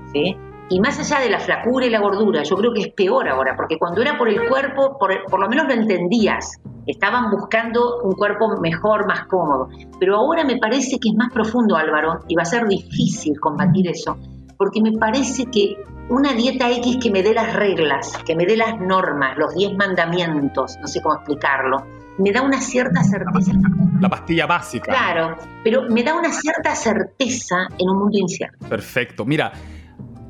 Y más allá de la flacura y la gordura, yo creo que es peor ahora, porque cuando era por el cuerpo, por, por lo menos lo entendías. Estaban buscando un cuerpo mejor, más cómodo. Pero ahora me parece que es más profundo, Álvaro, y va a ser difícil combatir eso, porque me parece que una dieta X que me dé las reglas, que me dé las normas, los 10 mandamientos, no sé cómo explicarlo, me da una cierta certeza. La pastilla básica. Claro, pero me da una cierta certeza en un mundo incierto. Perfecto. Mira,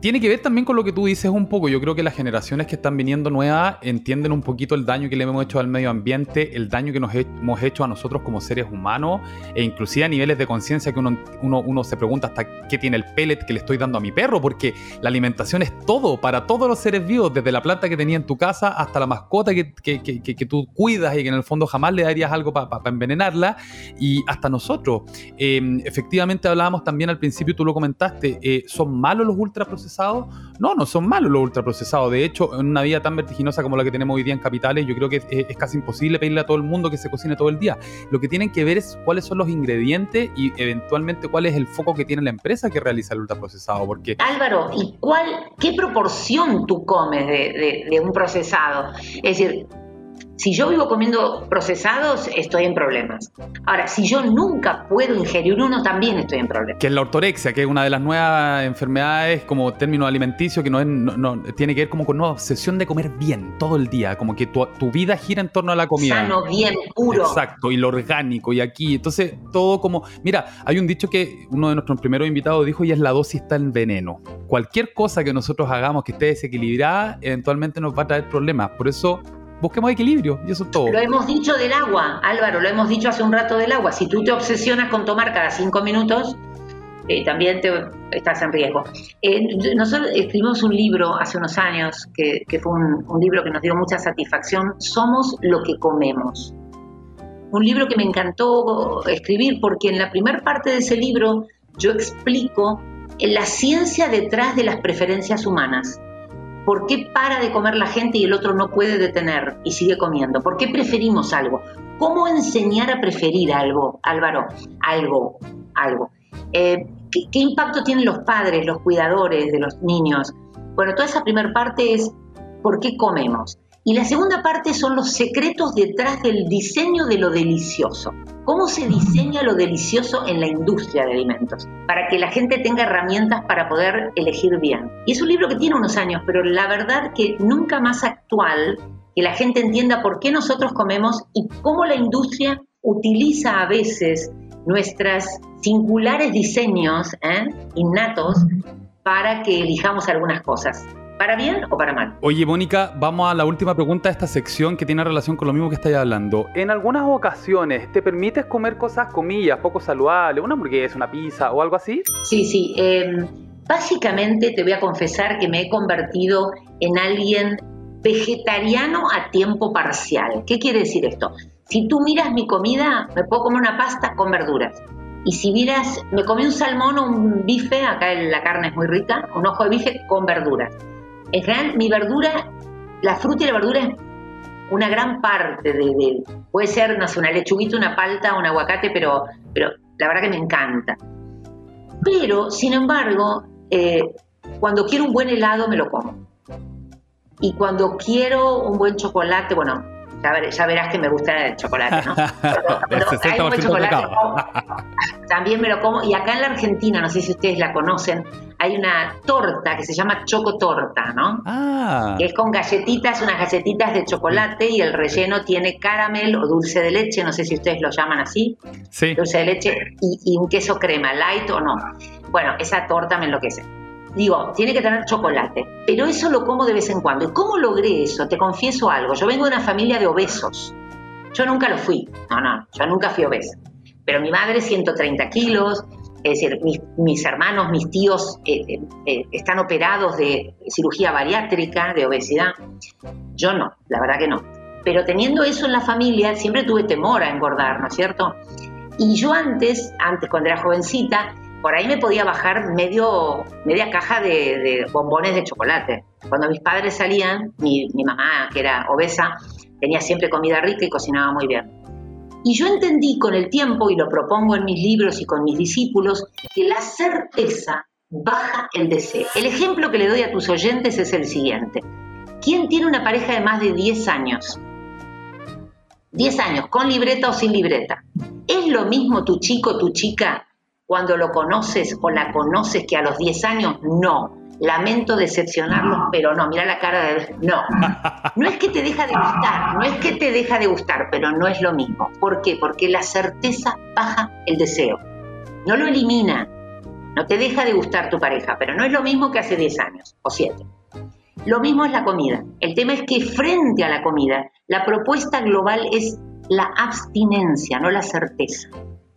tiene que ver también con lo que tú dices un poco. Yo creo que las generaciones que están viniendo nuevas entienden un poquito el daño que le hemos hecho al medio ambiente, el daño que nos hemos hecho a nosotros como seres humanos, e inclusive a niveles de conciencia que uno, uno, se pregunta hasta qué tiene el pellet que le estoy dando a mi perro, porque la alimentación es todo, para todos los seres vivos, desde la planta que tenía en tu casa hasta la mascota que, que, que, tú cuidas y que en el fondo jamás le darías algo para envenenarla, y hasta nosotros. Em, efectivamente hablábamos también al principio, tú lo comentaste, eh, son malos los ultraprocesados no, no son malos los ultraprocesados. De hecho, en una vida tan vertiginosa como la que tenemos hoy día en capitales, yo creo que es, casi imposible pedirle a todo el mundo que se cocine todo el día. Lo que tienen que ver es cuáles son los ingredientes y eventualmente cuál es el foco que tiene la empresa que realiza el ultraprocesado. Porque... Álvaro, ¿y cuál, qué proporción tú comes de, de un procesado? Es decir, si yo vivo comiendo procesados, estoy en problemas. Ahora, si yo nunca puedo ingerir uno, también estoy en problemas. Que es la ortorexia, que es una de las nuevas enfermedades como término alimenticio que no, es, no, tiene que ver como con una obsesión de comer bien todo el día, como que tu, tu, vida gira en torno a la comida. Sano, bien, puro. Exacto, y lo orgánico, y aquí. Entonces, todo como. Mira, hay un dicho que uno de nuestros primeros invitados dijo, y es la dosis está en veneno. Cualquier cosa que nosotros hagamos que esté desequilibrada, eventualmente nos va a traer problemas. Por eso busquemos equilibrio y eso es todo. Lo hemos dicho del agua, Álvaro, lo hemos dicho hace un rato del agua. Si tú te obsesionas con tomar cada cinco minutos, eh, también te, estás en riesgo. Eh, nosotros escribimos un libro hace unos años, que, fue un, un, libro que nos dio mucha satisfacción, Somos lo que comemos. Un libro que me encantó escribir porque en la primera parte de ese libro yo explico la ciencia detrás de las preferencias humanas. ¿Por qué para de comer la gente y el otro no puede detener y sigue comiendo? ¿Por qué preferimos algo? ¿Cómo enseñar a preferir algo, Álvaro? Algo, algo. Eh, ¿qué, impacto tienen los padres, los cuidadores de los niños? Bueno, toda esa primera parte es ¿por qué comemos? Y la segunda parte son los secretos detrás del diseño de lo delicioso. ¿Cómo se diseña lo delicioso en la industria de alimentos? Para que la gente tenga herramientas para poder elegir bien. Y es un libro que tiene unos años, pero la verdad que nunca más actual, que la gente entienda por qué nosotros comemos y cómo la industria utiliza a veces nuestros singulares diseños ¿eh? innatos para que elijamos algunas cosas. ¿Para bien o para mal? Oye, Mónica, vamos a la última pregunta de esta sección que tiene relación con lo mismo que estáis hablando. En algunas ocasiones, ¿te permites comer cosas, comillas, poco saludables, una hamburguesa, una pizza o algo así? Sí, sí. Em, básicamente te voy a confesar que me he convertido en alguien vegetariano a tiempo parcial. ¿Qué quiere decir esto? Si tú miras mi comida, me puedo comer una pasta con verduras. Y si miras, me comí un salmón o un bife, acá la carne es muy rica, un ojo de bife con verduras. En general, mi verdura, la fruta y la verdura es una gran parte de, puede ser, no sé, una lechuguita, una palta, un aguacate, pero, pero la verdad que me encanta. Pero, sin embargo, eh, cuando quiero un buen helado me lo como. Y cuando quiero un buen chocolate, bueno, ya, verás que me gusta el chocolate, ¿no? <laughs> hay un buen chocolate, <laughs> también me lo como. Y acá en la Argentina, no sé si ustedes la conocen, hay una torta que se llama chocotorta, ¿no? Ah. Que es con galletitas, unas galletitas de chocolate y el relleno tiene caramel o dulce de leche, no sé si ustedes lo llaman así. Sí. Dulce de leche y, y un queso crema, light o no. Bueno, esa torta me enloquece digo, tiene que tener chocolate, pero eso lo como de vez en cuando. ¿Y cómo logré eso? Te confieso algo, yo vengo de una familia de obesos. Yo nunca lo fui, no, no, yo nunca fui obesa. Pero mi madre 130 kilos, es decir, mis, hermanos, mis tíos eh, eh, eh, están operados de cirugía bariátrica, de obesidad. Yo no, la verdad que no. Pero teniendo eso en la familia, siempre tuve temor a engordar, ¿no es cierto? Y yo antes, antes cuando era jovencita, por ahí me podía bajar medio, media caja de, bombones de chocolate. Cuando mis padres salían, mi, mamá, que era obesa, tenía siempre comida rica y cocinaba muy bien. Y yo entendí con el tiempo, y lo propongo en mis libros y con mis discípulos, que la certeza baja el deseo. El ejemplo que le doy a tus oyentes es el siguiente. ¿Quién tiene una pareja de más de 10 años? 10 años, con libreta o sin libreta. ¿Es lo mismo tu chico, tu chica, cuando lo conoces o la conoces que a los 10 años, no. Lamento decepcionarlos, pero no, mira la cara de... No, <laughs> no es que te deja de gustar, no es que te deja de gustar, pero no es lo mismo. ¿Por qué? Porque la certeza baja el deseo. No lo elimina, no te deja de gustar tu pareja, pero no es lo mismo que hace 10 años o 7. Lo mismo es la comida. El tema es que frente a la comida, la propuesta global es la abstinencia, no la certeza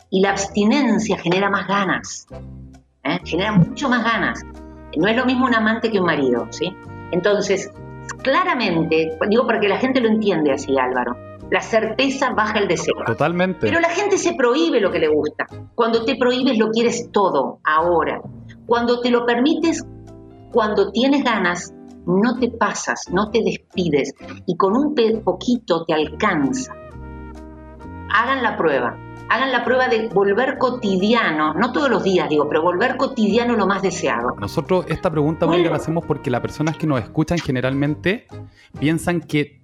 y la abstinencia genera más ganas, ¿eh? genera mucho más ganas. No es lo mismo un amante que un marido, ¿sí? Entonces, claramente, digo para que la gente lo entiende así, Álvaro, la certeza baja el deseo. Totalmente. Pero la gente se prohíbe lo que le gusta. Cuando te prohíbes lo quieres todo, ahora. Cuando te lo permites, cuando tienes ganas, no te pasas, no te despides y con un poquito te alcanza. Hagan la prueba hagan la prueba de volver cotidiano, no todos los días digo, pero volver cotidiano lo más deseado. Nosotros esta pregunta la hacemos porque las personas que nos escuchan generalmente piensan que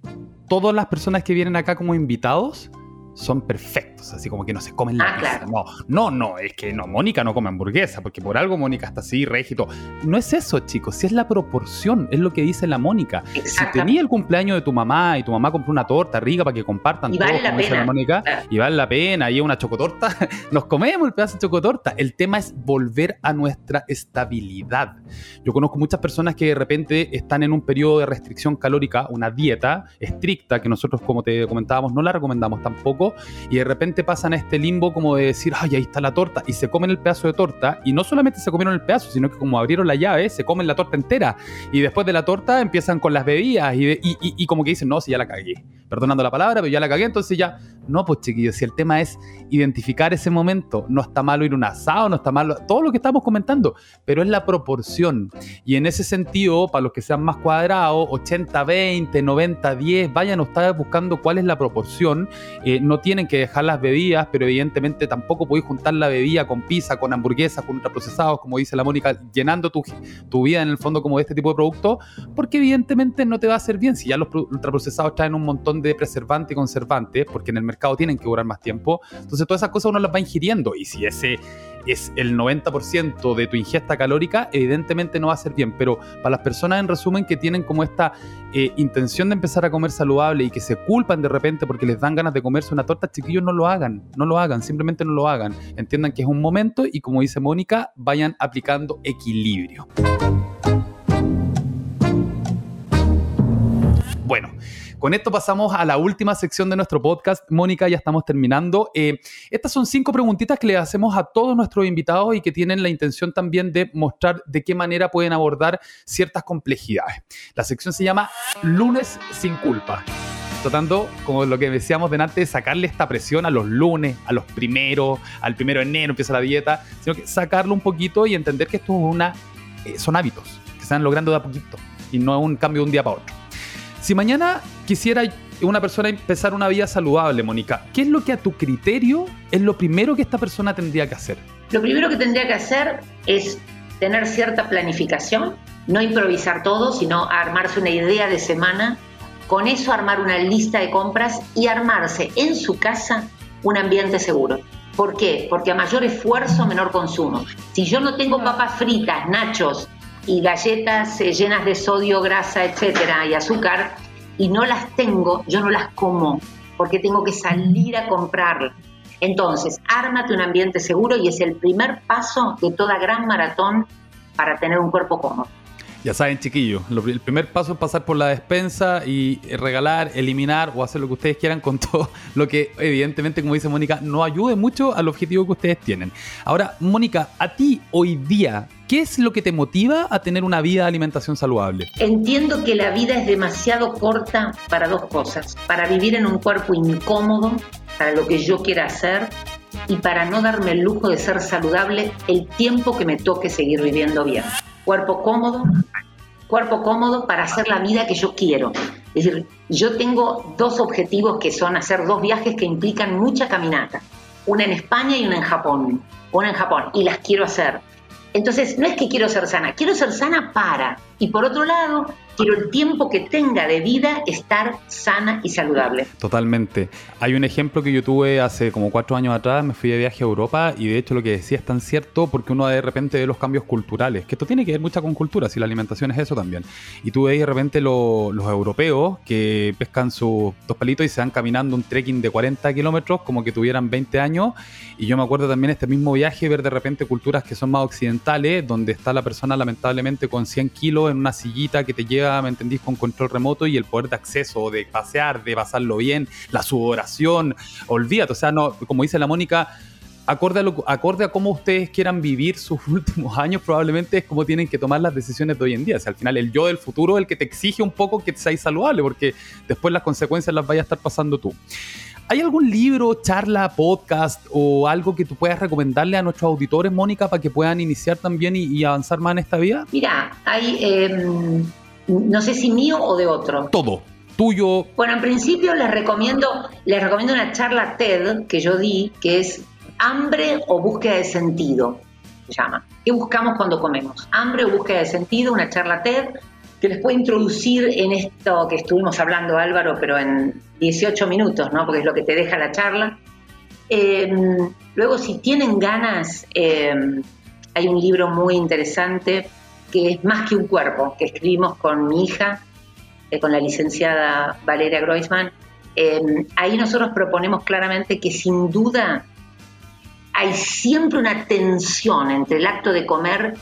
todas las personas que vienen acá como invitados son perfectos, así como que no se comen la ah, No, no, no, es que no, Mónica no come hamburguesa, porque por algo Mónica está así, regito. No es eso, chicos, si es la proporción, es lo que dice la Mónica. Si tenía el cumpleaños de tu mamá y tu mamá compró una torta rica para que compartan y vale la pena. Mónica, y vale la pena, y una chocotorta, <laughs> nos comemos el pedazo de chocotorta. El tema es volver a nuestra estabilidad. Yo conozco muchas personas que de repente están en un periodo de restricción calórica, una dieta estricta, que nosotros, como te comentábamos, no la recomendamos tampoco y de repente pasan a este limbo como de decir, ay, ahí está la torta, y se comen el pedazo de torta, y no solamente se comieron el pedazo, sino que como abrieron la llave, se comen la torta entera, y después de la torta empiezan con las bebidas, y, y como que dicen, no, si ya la cagué, perdonando la palabra, pero ya la cagué, entonces ya, no, pues chiquillos, si el tema es identificar ese momento, no está malo ir un asado, no está malo, todo lo que estamos comentando, pero es la proporción, y en ese sentido, para los que sean más cuadrados, 80-20, 90-10, vayan ustedes buscando cuál es la proporción, eh, no tienen que dejar las bebidas, pero evidentemente tampoco podéis juntar la bebida con pizza, con hamburguesas, con ultraprocesados, como dice la Mónica, llenando tu, tu vida en el fondo como de este tipo de productos, porque evidentemente no te va a hacer bien. Si ya los ultraprocesados traen un montón de preservantes y conservantes, porque en el mercado tienen que durar más tiempo. Entonces todas esas cosas uno las va ingiriendo y si ese es el 90% de tu ingesta calórica, evidentemente no va a ser bien. Pero para las personas en resumen que tienen como esta eh, intención de empezar a comer saludable y que se culpan de repente porque les dan ganas de comerse una torta, chiquillos, no lo hagan, no lo hagan, simplemente no lo hagan. Entiendan que es un momento y como dice Mónica, vayan aplicando equilibrio. Bueno, con esto pasamos a la última sección de nuestro podcast. Mónica, ya estamos terminando. Eh, estas son cinco preguntitas que le hacemos a todos nuestros invitados y que tienen la intención también de mostrar de qué manera pueden abordar ciertas complejidades. La sección se llama Lunes sin culpa tratando, como lo que decíamos delante, de sacarle esta presión a los lunes, a los primeros, al primero de enero empieza la dieta, sino que sacarlo un poquito y entender que esto es una, eh, son hábitos que se están logrando de a poquito y no un cambio de un día para otro. Si mañana quisiera una persona empezar una vida saludable, Mónica, ¿qué es lo que a tu criterio es lo primero que esta persona tendría que hacer? Lo primero que tendría que hacer es tener cierta planificación, no improvisar todo, sino armarse una idea de semana, con eso armar una lista de compras y armarse en su casa un ambiente seguro. ¿Por qué? Porque a mayor esfuerzo, menor consumo. Si yo no tengo papas fritas, nachos, y galletas eh, llenas de sodio, grasa, etcétera, y azúcar, y no las tengo, yo no las como, porque tengo que salir a comprarlas. Entonces, ármate un ambiente seguro y es el primer paso de toda gran maratón para tener un cuerpo cómodo. Ya saben, chiquillos, el primer paso es pasar por la despensa y regalar, eliminar o hacer lo que ustedes quieran con <laughs> todo lo que, evidentemente, como dice Mónica, no ayude mucho al objetivo que ustedes tienen. Ahora, Mónica, a ti hoy día, ¿qué es lo que te motiva a tener una vida de alimentación saludable? Entiendo que la vida es demasiado corta para dos cosas. Para vivir en un cuerpo incómodo, para lo que yo quiera hacer y para no darme el lujo de ser saludable el tiempo que me toque seguir viviendo bien cuerpo cómodo, cuerpo cómodo para hacer la vida que yo quiero. Es decir, yo tengo dos objetivos que son hacer dos viajes que implican mucha caminata, una en España y una en Japón, una en Japón, y las quiero hacer. Entonces, no es que quiero ser sana, quiero ser sana para. Y por otro lado, quiero el tiempo que tenga de vida estar sana y saludable. Totalmente. Hay un ejemplo que yo tuve hace como cuatro años atrás, me fui de viaje a Europa y de hecho lo que decía es tan cierto porque uno de repente ve los cambios culturales, que esto tiene que ver mucho con cultura, si la alimentación es eso también. Y tú ves de repente los europeos que pescan sus dos palitos y se van caminando un trekking de 40 kilómetros como que tuvieran 20 años. Y yo me acuerdo también este mismo viaje ver de repente culturas que son más occidentales, donde está la persona lamentablemente con 100 kilos en una sillita que te lleva ¿me entendís? Con control remoto y el poder de acceso, de pasear, de pasarlo bien, la sudoración, olvídate, o sea, no, como dice la Mónica, acorde a, cómo ustedes quieran vivir sus <laughs> últimos años, probablemente es como tienen que tomar las decisiones de hoy en día. O sea, al final el yo del futuro es el que te exige un poco que seas saludable, porque después las consecuencias las vayas a estar pasando tú. ¿Hay algún libro, charla, podcast o algo que tú puedas recomendarle a nuestros auditores, Mónica, para que puedan iniciar también y, avanzar más en esta vida? Mira, hay... Em, no sé si mío o de otro. Todo. Tuyo. Bueno, en principio les recomiendo, les recomiendo una charla TED que yo di, que es Hambre o búsqueda de sentido, se llama. ¿Qué buscamos cuando comemos? Hambre o búsqueda de sentido, una charla TED que les puede introducir en esto que estuvimos hablando, Álvaro, pero en 18 minutos, ¿no? Porque es lo que te deja la charla. Em, luego, si tienen ganas, em, hay un libro muy interesante que es más que un cuerpo, que escribimos con mi hija, eh, con la licenciada Valeria Groisman. Em, ahí nosotros proponemos claramente que sin duda hay siempre una tensión entre el acto de comer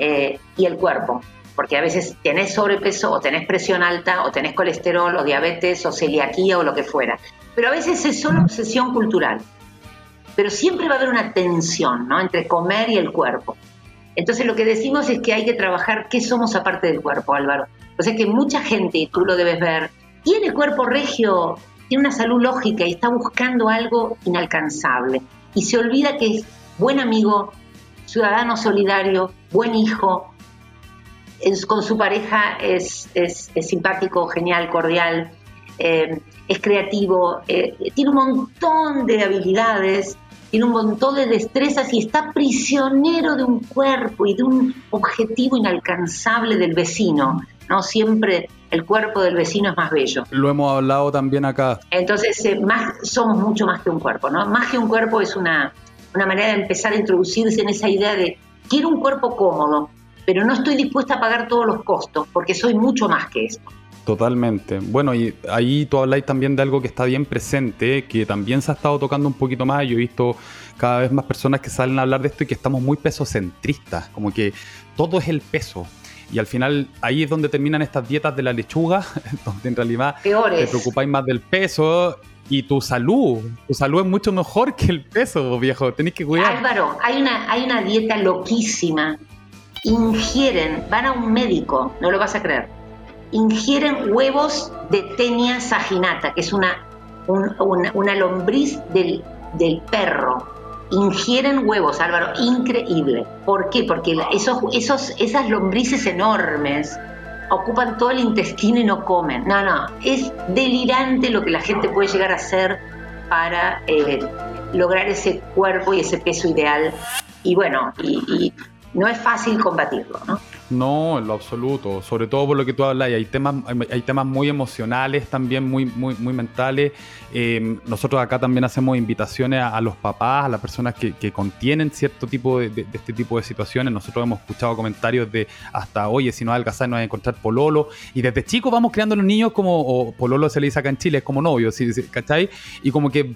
eh, y el cuerpo, porque a veces tenés sobrepeso o tenés presión alta o tenés colesterol o diabetes o celiaquía o lo que fuera, pero a veces es solo obsesión cultural, pero siempre va a haber una tensión ¿no? entre comer y el cuerpo. Entonces lo que decimos es que hay que trabajar qué somos aparte del cuerpo, Álvaro. O sea que mucha gente, y tú lo debes ver, tiene cuerpo regio, tiene una salud lógica y está buscando algo inalcanzable. Y se olvida que es buen amigo, ciudadano solidario, buen hijo, con su pareja es, simpático, genial, cordial, eh, es creativo, eh, tiene un montón de habilidades tiene un montón de destrezas y está prisionero de un cuerpo y de un objetivo inalcanzable del vecino. ¿no? Siempre el cuerpo del vecino es más bello. Lo hemos hablado también acá. Entonces, eh, más, somos mucho más que un cuerpo, ¿no? Más que un cuerpo es una, una manera de empezar a introducirse en esa idea de quiero un cuerpo cómodo, pero no estoy dispuesta a pagar todos los costos, porque soy mucho más que eso. Totalmente. Bueno, y ahí tú habláis también de algo que está bien presente, que también se ha estado tocando un poquito más. Yo he visto cada vez más personas que salen a hablar de esto y que estamos muy pesocentristas, como que todo es el peso. Y al final ahí es donde terminan estas dietas de la lechuga, <laughs> donde en realidad te preocupáis más del peso y tu salud. Tu salud es mucho mejor que el peso, viejo. Tenéis que cuidar. Álvaro, hay una, hay una dieta loquísima. Ingieren, van a un médico, no lo vas a creer ingieren huevos de tenia saginata, que es una, una, lombriz del, del, perro. Ingieren huevos, Álvaro, increíble. ¿Por qué? Porque esos, esos, esas lombrices enormes ocupan todo el intestino y no comen. No, no, es delirante lo que la gente puede llegar a hacer para eh, lograr ese cuerpo y ese peso ideal. Y bueno, y no es fácil combatirlo, ¿no? No, en lo absoluto, sobre todo por lo que tú hablas, hay temas, hay temas muy emocionales también, muy, muy, muy mentales. Em, nosotros acá también hacemos invitaciones a, los papás, a las personas que, contienen cierto tipo de, este tipo de situaciones. Nosotros hemos escuchado comentarios de hasta, oye, si no hay no hay a encontrar pololo. Y desde chicos vamos creando a los niños como, pololo se le dice acá en Chile, es como novio, ¿cachai? Y como que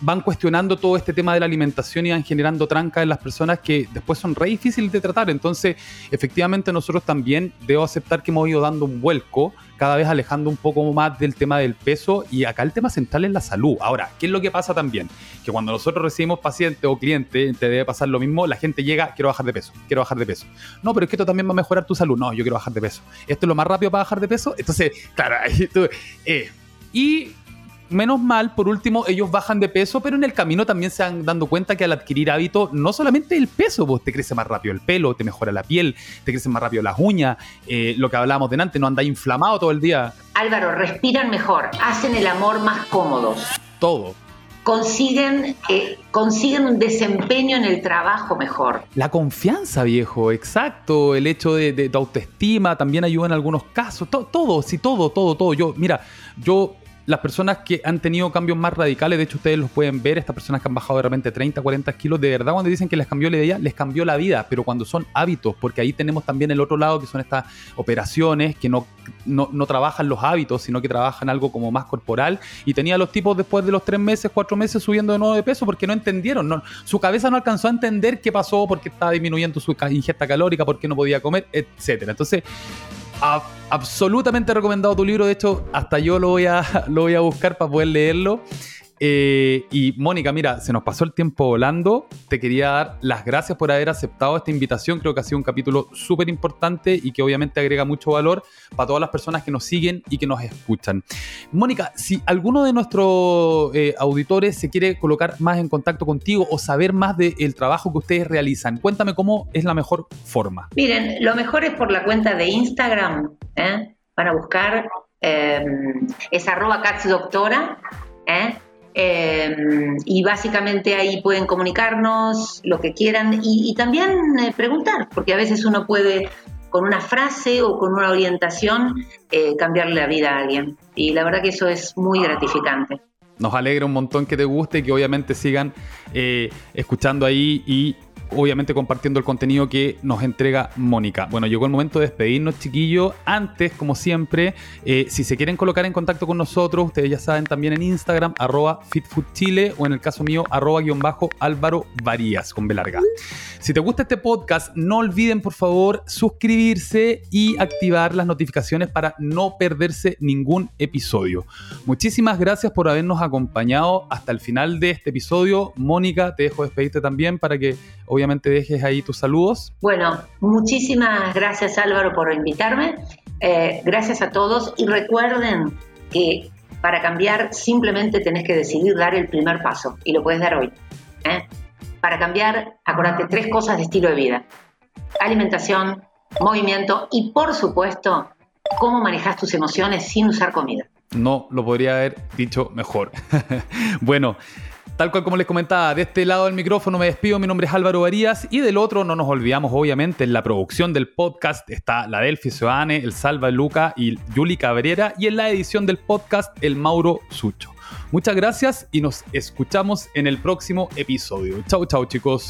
van cuestionando todo este tema de la alimentación y van generando trancas en las personas que después son re difíciles de tratar. Entonces, efectivamente, nosotros también debo aceptar que hemos ido dando un vuelco, cada vez alejando un poco más del tema del peso y acá el tema central es la salud. Ahora, ¿qué es lo que pasa también? Que cuando nosotros recibimos pacientes o clientes, te debe pasar lo mismo, la gente llega, quiero bajar de peso, quiero bajar de peso. No, pero es que esto también va a mejorar tu salud. No, yo quiero bajar de peso. Esto es lo más rápido para bajar de peso. Entonces, claro, ahí tú, eh, y menos mal, por último, ellos bajan de peso, pero en el camino también se han dando cuenta que al adquirir hábito, no solamente el peso, vos te crece más rápido el pelo, te mejora la piel, te crecen más rápido las uñas, eh, lo que hablábamos de antes, no anda inflamado todo el día. Álvaro, respiran mejor, hacen el amor más cómodos. Todo. Consiguen, eh, consiguen un desempeño en el trabajo mejor. La confianza, viejo, exacto. El hecho de, tu autoestima también ayuda en algunos casos. todo, sí, todo, todo, todo. Yo, mira, yo las personas que han tenido cambios más radicales, de hecho ustedes los pueden ver, estas personas que han bajado de repente 30, 40 kilos, de verdad cuando dicen que les cambió la vida, les cambió la vida, pero cuando son hábitos, porque ahí tenemos también el otro lado que son estas operaciones que no, no, trabajan los hábitos, sino que trabajan algo como más corporal, y tenía los tipos después de los tres meses, cuatro meses subiendo de nuevo de peso porque no entendieron, no, su cabeza no alcanzó a entender qué pasó, porque estaba disminuyendo su ingesta calórica, porque no podía comer, etcétera. Entonces, absolutamente recomendado tu libro. De hecho, hasta yo lo voy a, <laughs> lo voy a buscar para poder leerlo. Eh, y Mónica, mira, se nos pasó el tiempo volando. Te quería dar las gracias por haber aceptado esta invitación. Creo que ha sido un capítulo súper importante y que obviamente agrega mucho valor para todas las personas que nos siguen y que nos escuchan. Mónica, si alguno de nuestros eh, auditores se quiere colocar más en contacto contigo o saber más del trabajo que ustedes realizan, cuéntame cómo es la mejor forma. Miren, lo mejor es por la cuenta de Instagram. ¿eh? Van a buscar, es arroba catsdoctora. Em, y básicamente ahí pueden comunicarnos lo que quieran y, también eh, preguntar, porque a veces uno puede con una frase o con una orientación eh, cambiarle la vida a alguien. Y la verdad que eso es muy gratificante. Nos alegra un montón que te guste y que obviamente sigan eh, escuchando ahí y obviamente compartiendo el contenido que nos entrega Mónica. Bueno, llegó el momento de despedirnos, chiquillos. Antes, como siempre, eh, si se quieren colocar en contacto con nosotros, ustedes ya saben también en Instagram, arroba FitFoodChile o en el caso mío, arroba guion bajo Álvaro Varías con B. Si te gusta este podcast, no olviden por favor suscribirse y activar las notificaciones para no perderse ningún episodio. Muchísimas gracias por habernos acompañado hasta el final de este episodio. Mónica, te dejo despedirte también para que dejes ahí tus saludos. Bueno, muchísimas gracias Álvaro por invitarme. Eh, gracias a todos y recuerden que para cambiar simplemente tenés que decidir dar el primer paso y lo puedes dar hoy. ¿eh? Para cambiar, acordate tres cosas de estilo de vida. Alimentación, movimiento y por supuesto, cómo manejas tus emociones sin usar comida. No lo podría haber dicho mejor. <laughs> bueno, Tal cual como les comentaba, de este lado del micrófono me despido, mi nombre es Álvaro Varías y del otro no nos olvidamos obviamente en la producción del podcast está la Delphi Soane, el Salva Luca y Yuli Cabrera y en la edición del podcast el Mauro Sucho. Muchas gracias y nos escuchamos en el próximo episodio. Chau chau chicos.